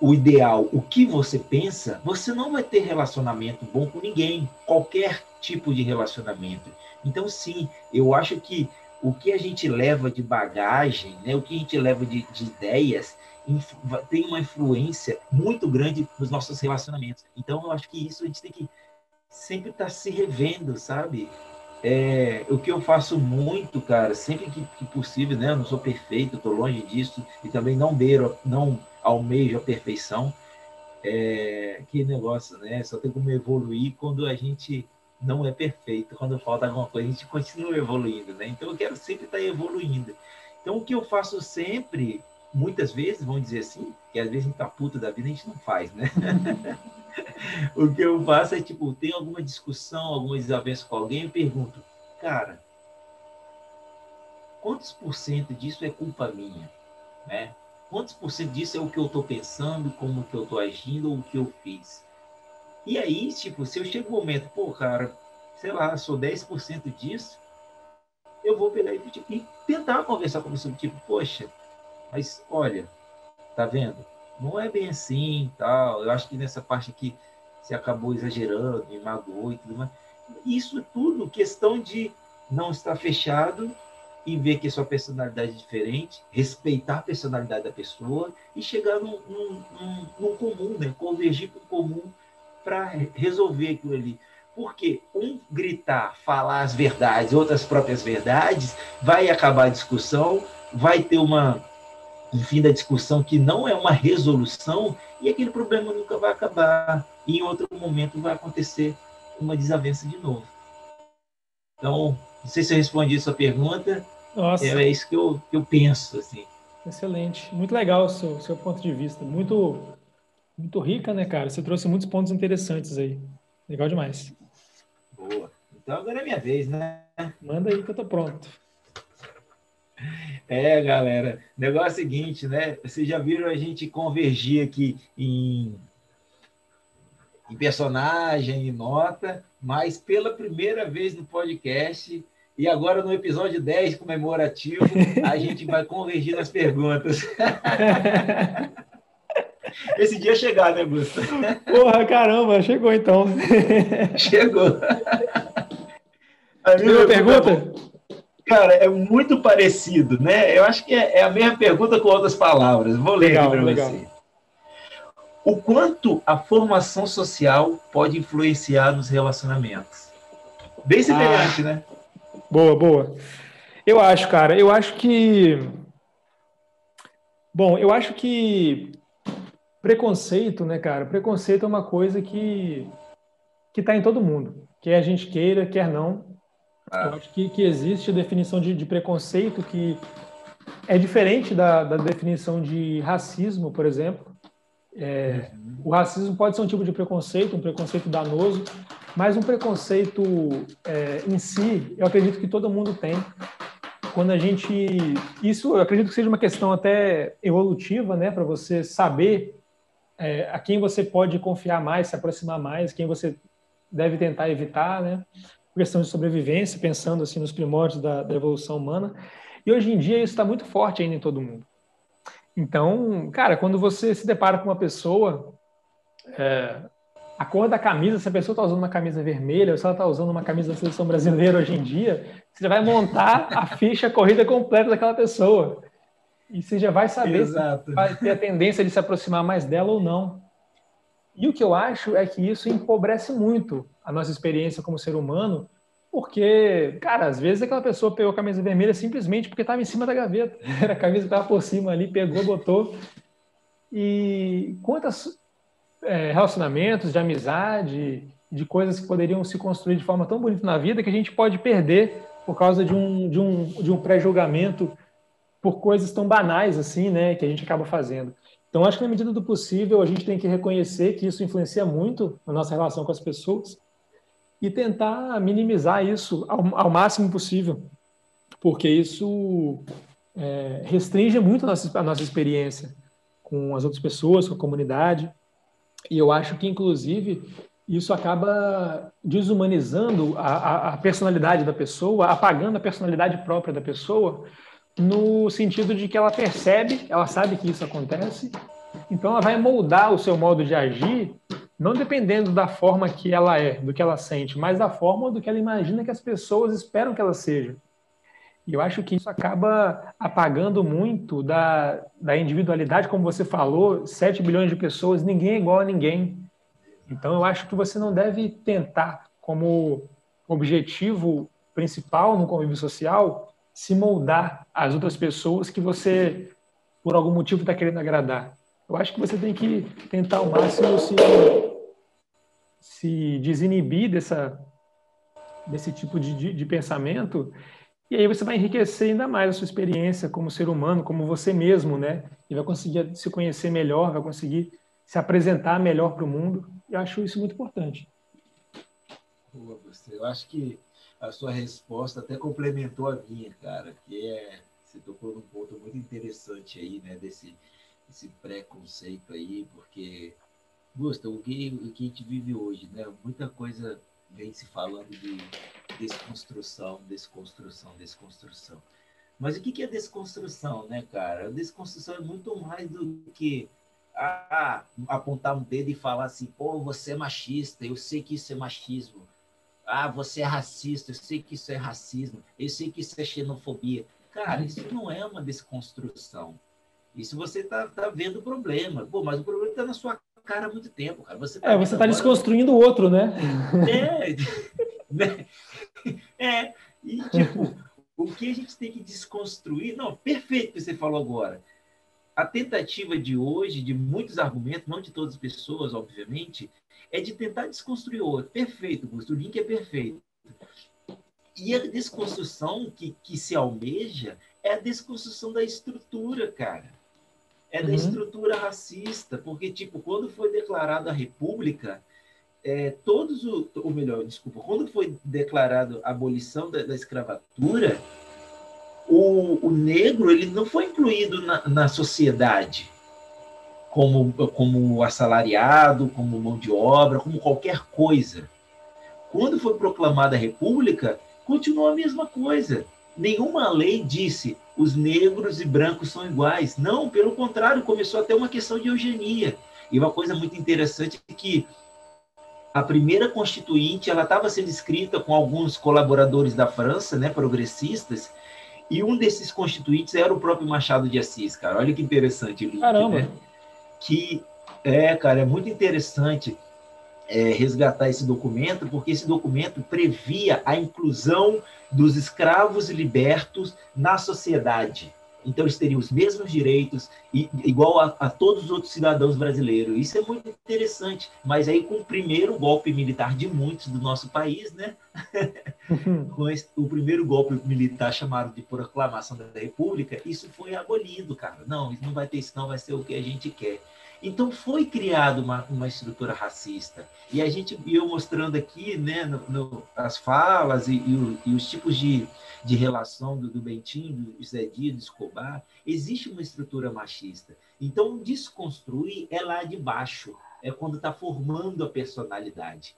o ideal, o que você pensa, você não vai ter relacionamento bom com ninguém, qualquer tipo de relacionamento. Então, sim, eu acho que o que a gente leva de bagagem, né, o que a gente leva de, de ideias, tem uma influência muito grande nos nossos relacionamentos. Então, eu acho que isso a gente tem que sempre estar tá se revendo, sabe? É, o que eu faço muito, cara, sempre que, que possível, né? Eu não sou perfeito, estou longe disso e também não beiro, não almejo a perfeição. É, que negócio, né? Só tem como evoluir quando a gente não é perfeito. Quando falta alguma coisa, a gente continua evoluindo, né? Então eu quero sempre estar evoluindo. Então o que eu faço sempre, muitas vezes, vamos dizer assim, que às vezes a gente tá da vida, a gente não faz, né? <laughs> o que eu faço é tipo, tem alguma discussão, alguma desavença com alguém, eu pergunto, cara, quantos por cento disso é culpa minha, né? Quantos por cento disso é o que eu estou pensando, como que eu estou agindo ou o que eu fiz? E aí, tipo, se eu chego um momento, pô, cara, sei lá, sou 10% disso, eu vou pegar e, e tentar conversar com a pessoa, tipo, poxa, mas olha, tá vendo? Não é bem assim, tal. Eu acho que nessa parte aqui você acabou exagerando, me magoou e tudo mais. Isso tudo questão de não estar fechado e ver que sua personalidade é diferente, respeitar a personalidade da pessoa e chegar num, num, num, num comum, né? Convergir com o comum para resolver aquilo ali. Porque um gritar, falar as verdades, outras próprias verdades, vai acabar a discussão, vai ter uma um fim da discussão que não é uma resolução e aquele problema nunca vai acabar. E em outro momento vai acontecer uma desavença de novo. Então, não sei se eu respondi a sua pergunta. Nossa. É, isso que eu, que eu penso. Assim. Excelente. Muito legal o seu, seu ponto de vista. Muito muito rica, né, cara? Você trouxe muitos pontos interessantes aí. Legal demais. Boa. Então agora é minha vez, né? Manda aí que eu tô pronto. É, galera. O negócio é o seguinte, né? Vocês já viram a gente convergir aqui em, em personagem, em nota, mas pela primeira vez no podcast e agora no episódio 10 comemorativo, a <laughs> gente vai convergir nas perguntas. <laughs> Esse dia chegar, né, Gusto? Porra, caramba, chegou então. <laughs> Chegou. A minha pergunta? Cara, é muito parecido, né? Eu acho que é, é a mesma pergunta com outras palavras. Vou ler legal, aqui para você. O quanto a formação social pode influenciar nos relacionamentos? Bem semelhante, ah, né? Boa, boa. Eu acho, cara, eu acho que. Bom, eu acho que Preconceito, né, cara? Preconceito é uma coisa que que está em todo mundo, quer a gente queira, quer não. Ah. Eu acho que, que existe a definição de, de preconceito que é diferente da, da, definição de racismo, por exemplo. É, uhum. O racismo pode ser um tipo de preconceito, um preconceito danoso, mas um preconceito é, em si, eu acredito que todo mundo tem. Quando a gente. Isso eu acredito que seja uma questão até evolutiva, né, para você saber é, a quem você pode confiar mais, se aproximar mais, quem você deve tentar evitar, né? Questão de sobrevivência, pensando assim nos primórdios da, da evolução humana. E hoje em dia isso está muito forte ainda em todo mundo. Então, cara, quando você se depara com uma pessoa, é, a cor da camisa, se a pessoa está usando uma camisa vermelha ou se ela está usando uma camisa da seleção brasileira hoje em dia, você vai montar a ficha a corrida completa daquela pessoa. E você já vai saber Exato. se vai ter a tendência de se aproximar mais dela ou não. E o que eu acho é que isso empobrece muito a nossa experiência como ser humano, porque, cara, às vezes aquela pessoa pegou a camisa vermelha simplesmente porque estava em cima da gaveta. <laughs> a camisa estava por cima ali, pegou, botou. E quantos é, relacionamentos de amizade, de coisas que poderiam se construir de forma tão bonita na vida que a gente pode perder por causa de um, de um, de um pré-julgamento por coisas tão banais assim, né, que a gente acaba fazendo. Então, acho que na medida do possível, a gente tem que reconhecer que isso influencia muito na nossa relação com as pessoas e tentar minimizar isso ao, ao máximo possível, porque isso é, restringe muito a nossa, a nossa experiência com as outras pessoas, com a comunidade. E eu acho que, inclusive, isso acaba desumanizando a, a, personalidade da pessoa, apagando a personalidade própria da pessoa, no sentido de que ela percebe, ela sabe que isso acontece, então ela vai moldar o seu modo de agir, não dependendo da forma que ela é, do que ela sente, mas da forma do que ela imagina que as pessoas esperam que ela seja. E eu acho que isso acaba apagando muito da, da individualidade, como você falou, 7 bilhões de pessoas, ninguém é igual a ninguém. Então, eu acho que você não deve tentar, como objetivo principal no convívio social, se moldar às outras pessoas que você, por algum motivo, está querendo agradar. Eu acho que você tem que tentar ao máximo se, se desinibir dessa, desse tipo de, de, de pensamento e aí você vai enriquecer ainda mais a sua experiência como ser humano, como você mesmo, né? E vai conseguir se conhecer melhor, vai conseguir se apresentar melhor para o mundo. Eu acho isso muito importante. Boa, você. Eu acho que a sua resposta até complementou a minha, cara, que é você tocou num ponto muito interessante aí, né, desse esse preconceito aí, porque Gusta, o que, o que a gente vive hoje, né? Muita coisa vem se falando de desconstrução, desconstrução, desconstrução. Mas o que é desconstrução, né, cara? A desconstrução é muito mais do que ah, apontar um dedo e falar assim, pô, você é machista, eu sei que isso é machismo. Ah, você é racista, eu sei que isso é racismo, eu sei que isso é xenofobia. Cara, isso não é uma desconstrução. Isso você tá, tá vendo o problema. Pô, mas o problema está na sua cara há muito tempo, cara. Você tá é, você está desconstruindo o outro, né? É, <laughs> né? é. E, tipo, o que a gente tem que desconstruir... Não, perfeito que você falou agora. A tentativa de hoje, de muitos argumentos, não de todas as pessoas, obviamente, é de tentar desconstruir o outro. Perfeito, Gusto. O link é perfeito. E a desconstrução que, que se almeja é a desconstrução da estrutura, cara é da uhum. estrutura racista, porque, tipo, quando foi declarada a República, é, todos o, ou melhor, desculpa, quando foi declarado a abolição da, da escravatura, o, o, negro ele não foi incluído na, na sociedade como, como assalariado, como mão de obra, como qualquer coisa. Quando foi proclamada a República, continuou a mesma coisa. Nenhuma lei disse os negros e brancos são iguais. Não, pelo contrário, começou a ter uma questão de eugenia. E uma coisa muito interessante é que a primeira constituinte ela estava sendo escrita com alguns colaboradores da França, né, progressistas, e um desses constituintes era o próprio Machado de Assis, cara. Olha que interessante link, Caramba. né? Que é, cara, é muito interessante é, resgatar esse documento, porque esse documento previa a inclusão dos escravos libertos na sociedade. Então, eles teriam os mesmos direitos, igual a, a, todos os outros cidadãos brasileiros. Isso é muito interessante. Mas aí, com o primeiro golpe militar de muitos do nosso país, né? Uhum. <laughs> com esse, o primeiro golpe militar chamado de proclamação da República, isso foi abolido, cara. Não, não vai ter isso, não vai ser o que a gente quer. Então foi criada uma, uma estrutura racista. E a gente viu mostrando aqui né, no, no, as falas e, e, o, e, os tipos de, de relação do, do Bentinho, do Zé Dia, do Escobar, existe uma estrutura machista. Então, desconstruir é lá de baixo, é quando está formando a personalidade.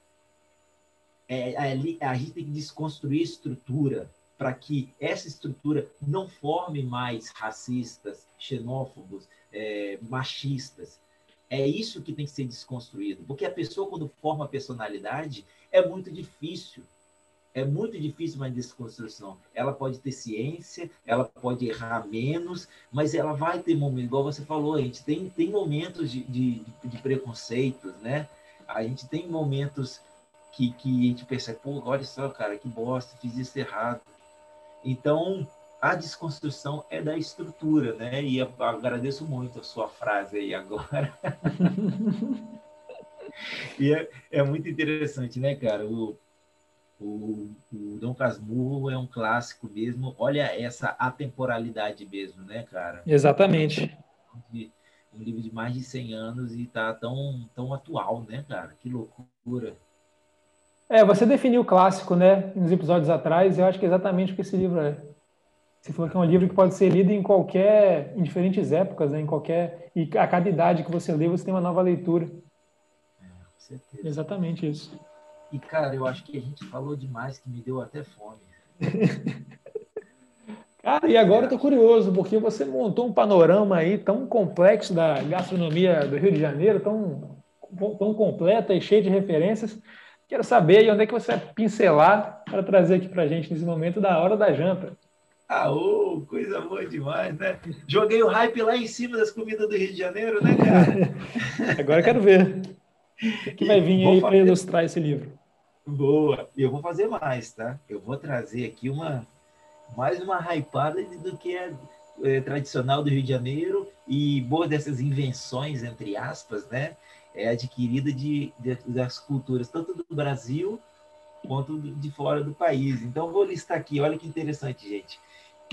É, é, a gente tem que desconstruir estrutura para que essa estrutura não forme mais racistas, xenófobos, é, machistas. É isso que tem que ser desconstruído, porque a pessoa, quando forma personalidade, é muito difícil. É muito difícil uma desconstrução. Ela pode ter ciência, ela pode errar menos, mas ela vai ter momentos, igual você falou, a gente tem, tem momentos de, de, de preconceitos, né? A gente tem momentos que, que a gente percebe, pô, olha só, cara, que bosta, fiz isso errado. Então, a desconstrução é da estrutura, né? E eu agradeço muito a sua frase aí agora. <laughs> e é, é, muito interessante, né, cara? O, o, o Dom Casmurro é um clássico mesmo. Olha essa atemporalidade mesmo, né, cara? Exatamente. Um livro de mais de 100 anos e tá tão, tão atual, né, cara? Que loucura. É, você definiu o clássico, né, nos episódios atrás, eu acho que é exatamente o que esse livro é. Você falou que é um livro que pode ser lido em qualquer, em diferentes épocas, né? em qualquer e a cada idade que você lê, você tem uma nova leitura. É, certeza. Exatamente isso. E, cara, eu acho que a gente falou demais, que me deu até fome. <laughs> Cara, e agora eu tô curioso, porque você montou um panorama aí tão complexo da gastronomia do Rio de Janeiro, tão, tão completa e cheia de referências. Quero saber onde é que você vai pincelar para trazer aqui para a gente nesse momento da hora da janta. Ah, ô, coisa boa demais, né? Joguei o hype lá em cima das comidas do Rio de Janeiro, né, cara? <laughs> Agora eu quero ver. O que vai vir aí para ilustrar esse livro? Boa. E eu vou fazer mais, tá? Eu vou trazer aqui uma mais uma hypada do que é, é, tradicional do Rio de Janeiro e boa dessas invenções, entre aspas, né? É adquirida de, de das culturas tanto do Brasil quanto de fora do país. Então, vou listar aqui. Olha que interessante, gente.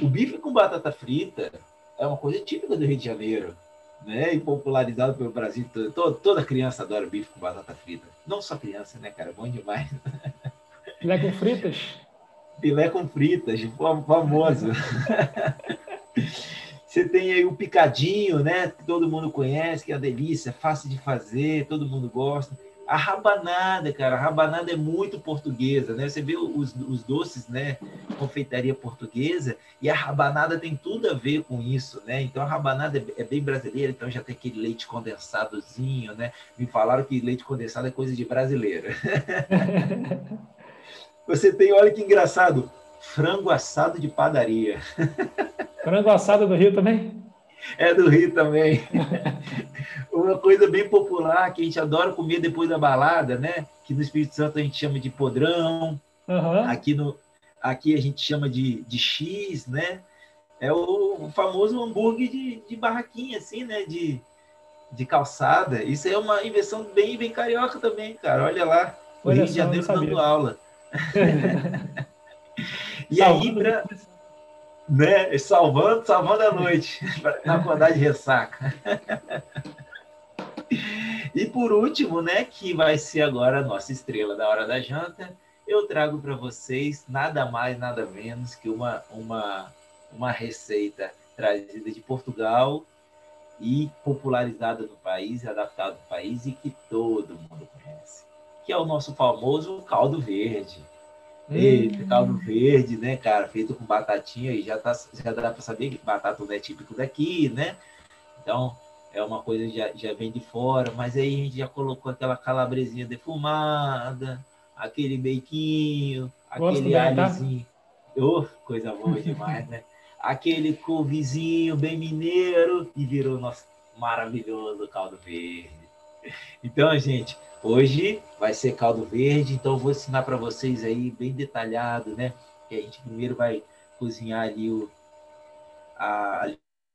O bife com batata frita é uma coisa típica do Rio de Janeiro, né? E popularizado pelo Brasil todo. Toda criança adora bife com batata frita. Não só criança, né, cara? Bom demais. <laughs> Filé com fritas? Filé com fritas, famoso. <laughs> Você tem aí o picadinho, né? Que todo mundo conhece, que é uma delícia, fácil de fazer, todo mundo gosta. A rabanada, cara, a rabanada é muito portuguesa, né? Você vê os, os doces, né? Confeitaria portuguesa, e a rabanada tem tudo a ver com isso, né? Então a rabanada é, é bem brasileira, então já tem aquele leite condensadozinho, né? Me falaram que leite condensado é coisa de brasileira. <laughs> Você tem, olha que engraçado, frango assado de padaria. Frango assado do Rio também? É do Rio também. <laughs> Uma coisa bem popular que a gente adora comer depois da balada, né? Que no Espírito Santo a gente chama de podrão. Uhum. Aqui, no, aqui a gente chama de, de X, né? É o, famoso hambúrguer de, de barraquinha, assim, né? De, de calçada. Isso é uma invenção bem, bem carioca também, cara. Olha lá. O Rio de Janeiro dando aula. <laughs> <laughs> e aí, pra, né, salvando, salvando a noite, <laughs> para não acordar de ressaca. E por último, né, que vai ser agora a nossa estrela da hora da janta, eu trago para vocês nada mais, nada menos que uma, uma, uma receita trazida de Portugal e popularizada no país, adaptada no país e que todo mundo conhece que é o nosso famoso caldo verde. Eita, caldo verde, né, cara? Feito com batatinha e já, tá, já dá para saber que batata não é típico daqui, né? Então, é uma coisa que já, já vem de fora, mas aí a gente já colocou aquela calabresinha defumada, aquele beiquinho, aquele tá? alhozinho. Oh, coisa boa <laughs> demais, né? aquele couvezinho bem mineiro e virou nosso maravilhoso caldo verde. Então, gente, Hoje vai ser caldo verde, então vou ensinar para vocês aí bem detalhado, né? Que a gente primeiro vai cozinhar ali o, a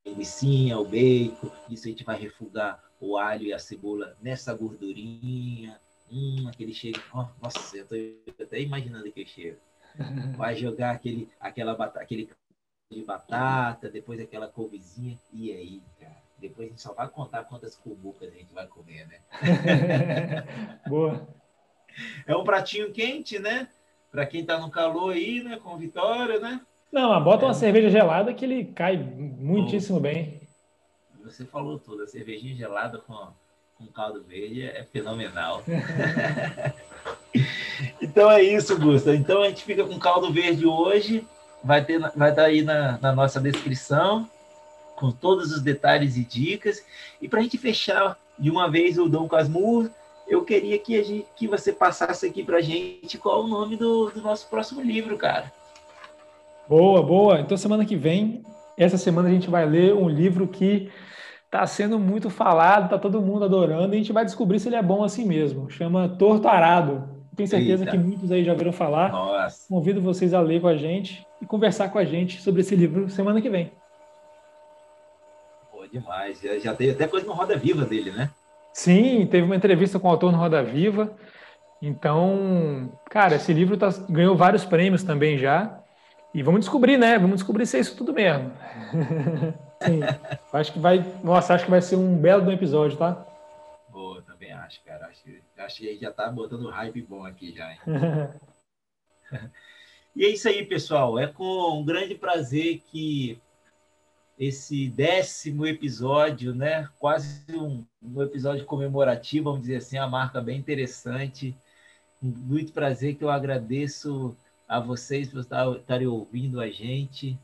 linguiça, o bacon, isso a gente vai refogar o alho e a cebola nessa gordurinha. Hum, aquele cheiro. Oh, nossa, eu tô até imaginando aquele cheiro. <laughs> Vai jogar aquele, aquela batata, aquele de batata, depois aquela couvezinha, e aí, cara? Depois a gente só vai contar quantas cubucas a gente vai comer, né? <laughs> Boa. É um pratinho quente, né? Para quem está no calor aí, né? Com Vitória, né? Não, bota é. uma cerveja gelada que ele cai muitíssimo bem. Você falou tudo. A cervejinha gelada com, com caldo verde é fenomenal. <laughs> então é isso, Gusta. Então a gente fica com caldo verde hoje. Vai ter, vai estar tá aí na, na nossa descrição com todos os detalhes e dicas. E para a gente fechar de uma vez o Dom Casmurro, eu queria que, a gente, que você passasse aqui para a gente qual o nome do, do nosso próximo livro, cara. Boa, boa. Então, semana que vem, essa semana a gente vai ler um livro que está sendo muito falado, está todo mundo adorando, e a gente vai descobrir se ele é bom assim mesmo. Chama Torto Arado. Tenho certeza Eita. que muitos aí já viram falar. Nossa. Convido vocês a ler com a gente e conversar com a gente sobre esse livro semana que vem demais. Já, já teve até coisa no Roda Viva dele, né? Sim, teve uma entrevista com o autor no Roda Viva. Então, cara, esse livro tá, ganhou vários prêmios também já. E vamos descobrir, né? Vamos descobrir se é isso tudo mesmo. <laughs> Sim. acho que vai. Nossa, acho que vai ser um belo episódio, tá? Boa, também acho, cara. Acho, acho que já tá botando hype bom aqui já. <laughs> e é isso aí, pessoal. É com um grande prazer que esse décimo episódio, né? Quase um, um, episódio comemorativo, vamos dizer assim, a marca bem interessante. Muito prazer que eu agradeço a vocês por estarem ouvindo a gente,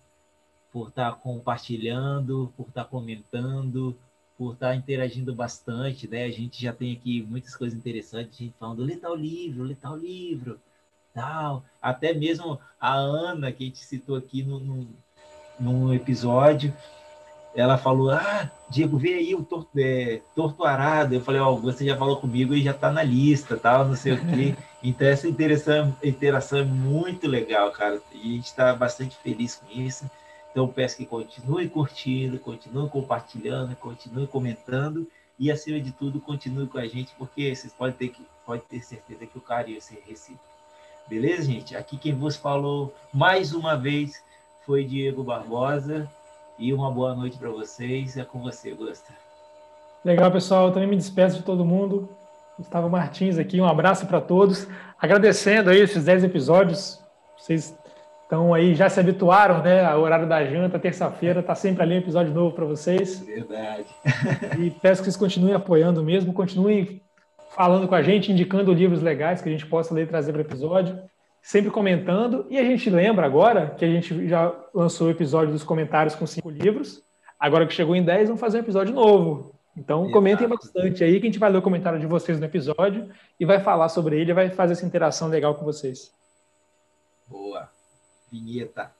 por estar compartilhando, por estar comentando, por estar interagindo bastante, né? A gente já tem aqui muitas coisas interessantes, a gente falando, lê tal livro, lê tal livro, tal. Até mesmo a Ana, que a gente citou aqui no, no num episódio, ela falou: Ah, Diego, vê aí o torto, é, torto arado. Eu falei: Ó, oh, você já falou comigo e já está na lista, tal, não sei o quê. <laughs> Então, essa interação, interação é muito legal, cara. E a gente está bastante feliz com isso. Então, peço que continue curtindo, continue compartilhando, continue comentando e, acima de tudo, continue com a gente, porque vocês podem ter, que, podem ter certeza que o carinho vai ser recíproco. Beleza, gente? Aqui quem vos falou mais uma vez foi Diego Barbosa. E uma boa noite para vocês. É com você, Gusta. Legal, pessoal. Eu também me despeço de todo mundo. Gustavo Martins aqui. Um abraço para todos. Agradecendo aí esses 10 episódios. Vocês estão aí, já se habituaram, né? Ao horário da janta, terça-feira, tá sempre ali um episódio novo para vocês. Verdade. E peço que vocês continuem apoiando mesmo, continuem falando com a gente, indicando livros legais que a gente possa ler e trazer para o episódio sempre comentando. E a gente lembra agora que a gente já lançou o episódio dos comentários com cinco livros. Agora que chegou em 10, vamos fazer um episódio novo. Então Exato. comentem bastante aí que a gente vai ler o comentário de vocês no episódio e vai falar sobre ele, vai fazer essa interação legal com vocês. Boa. Vinheta.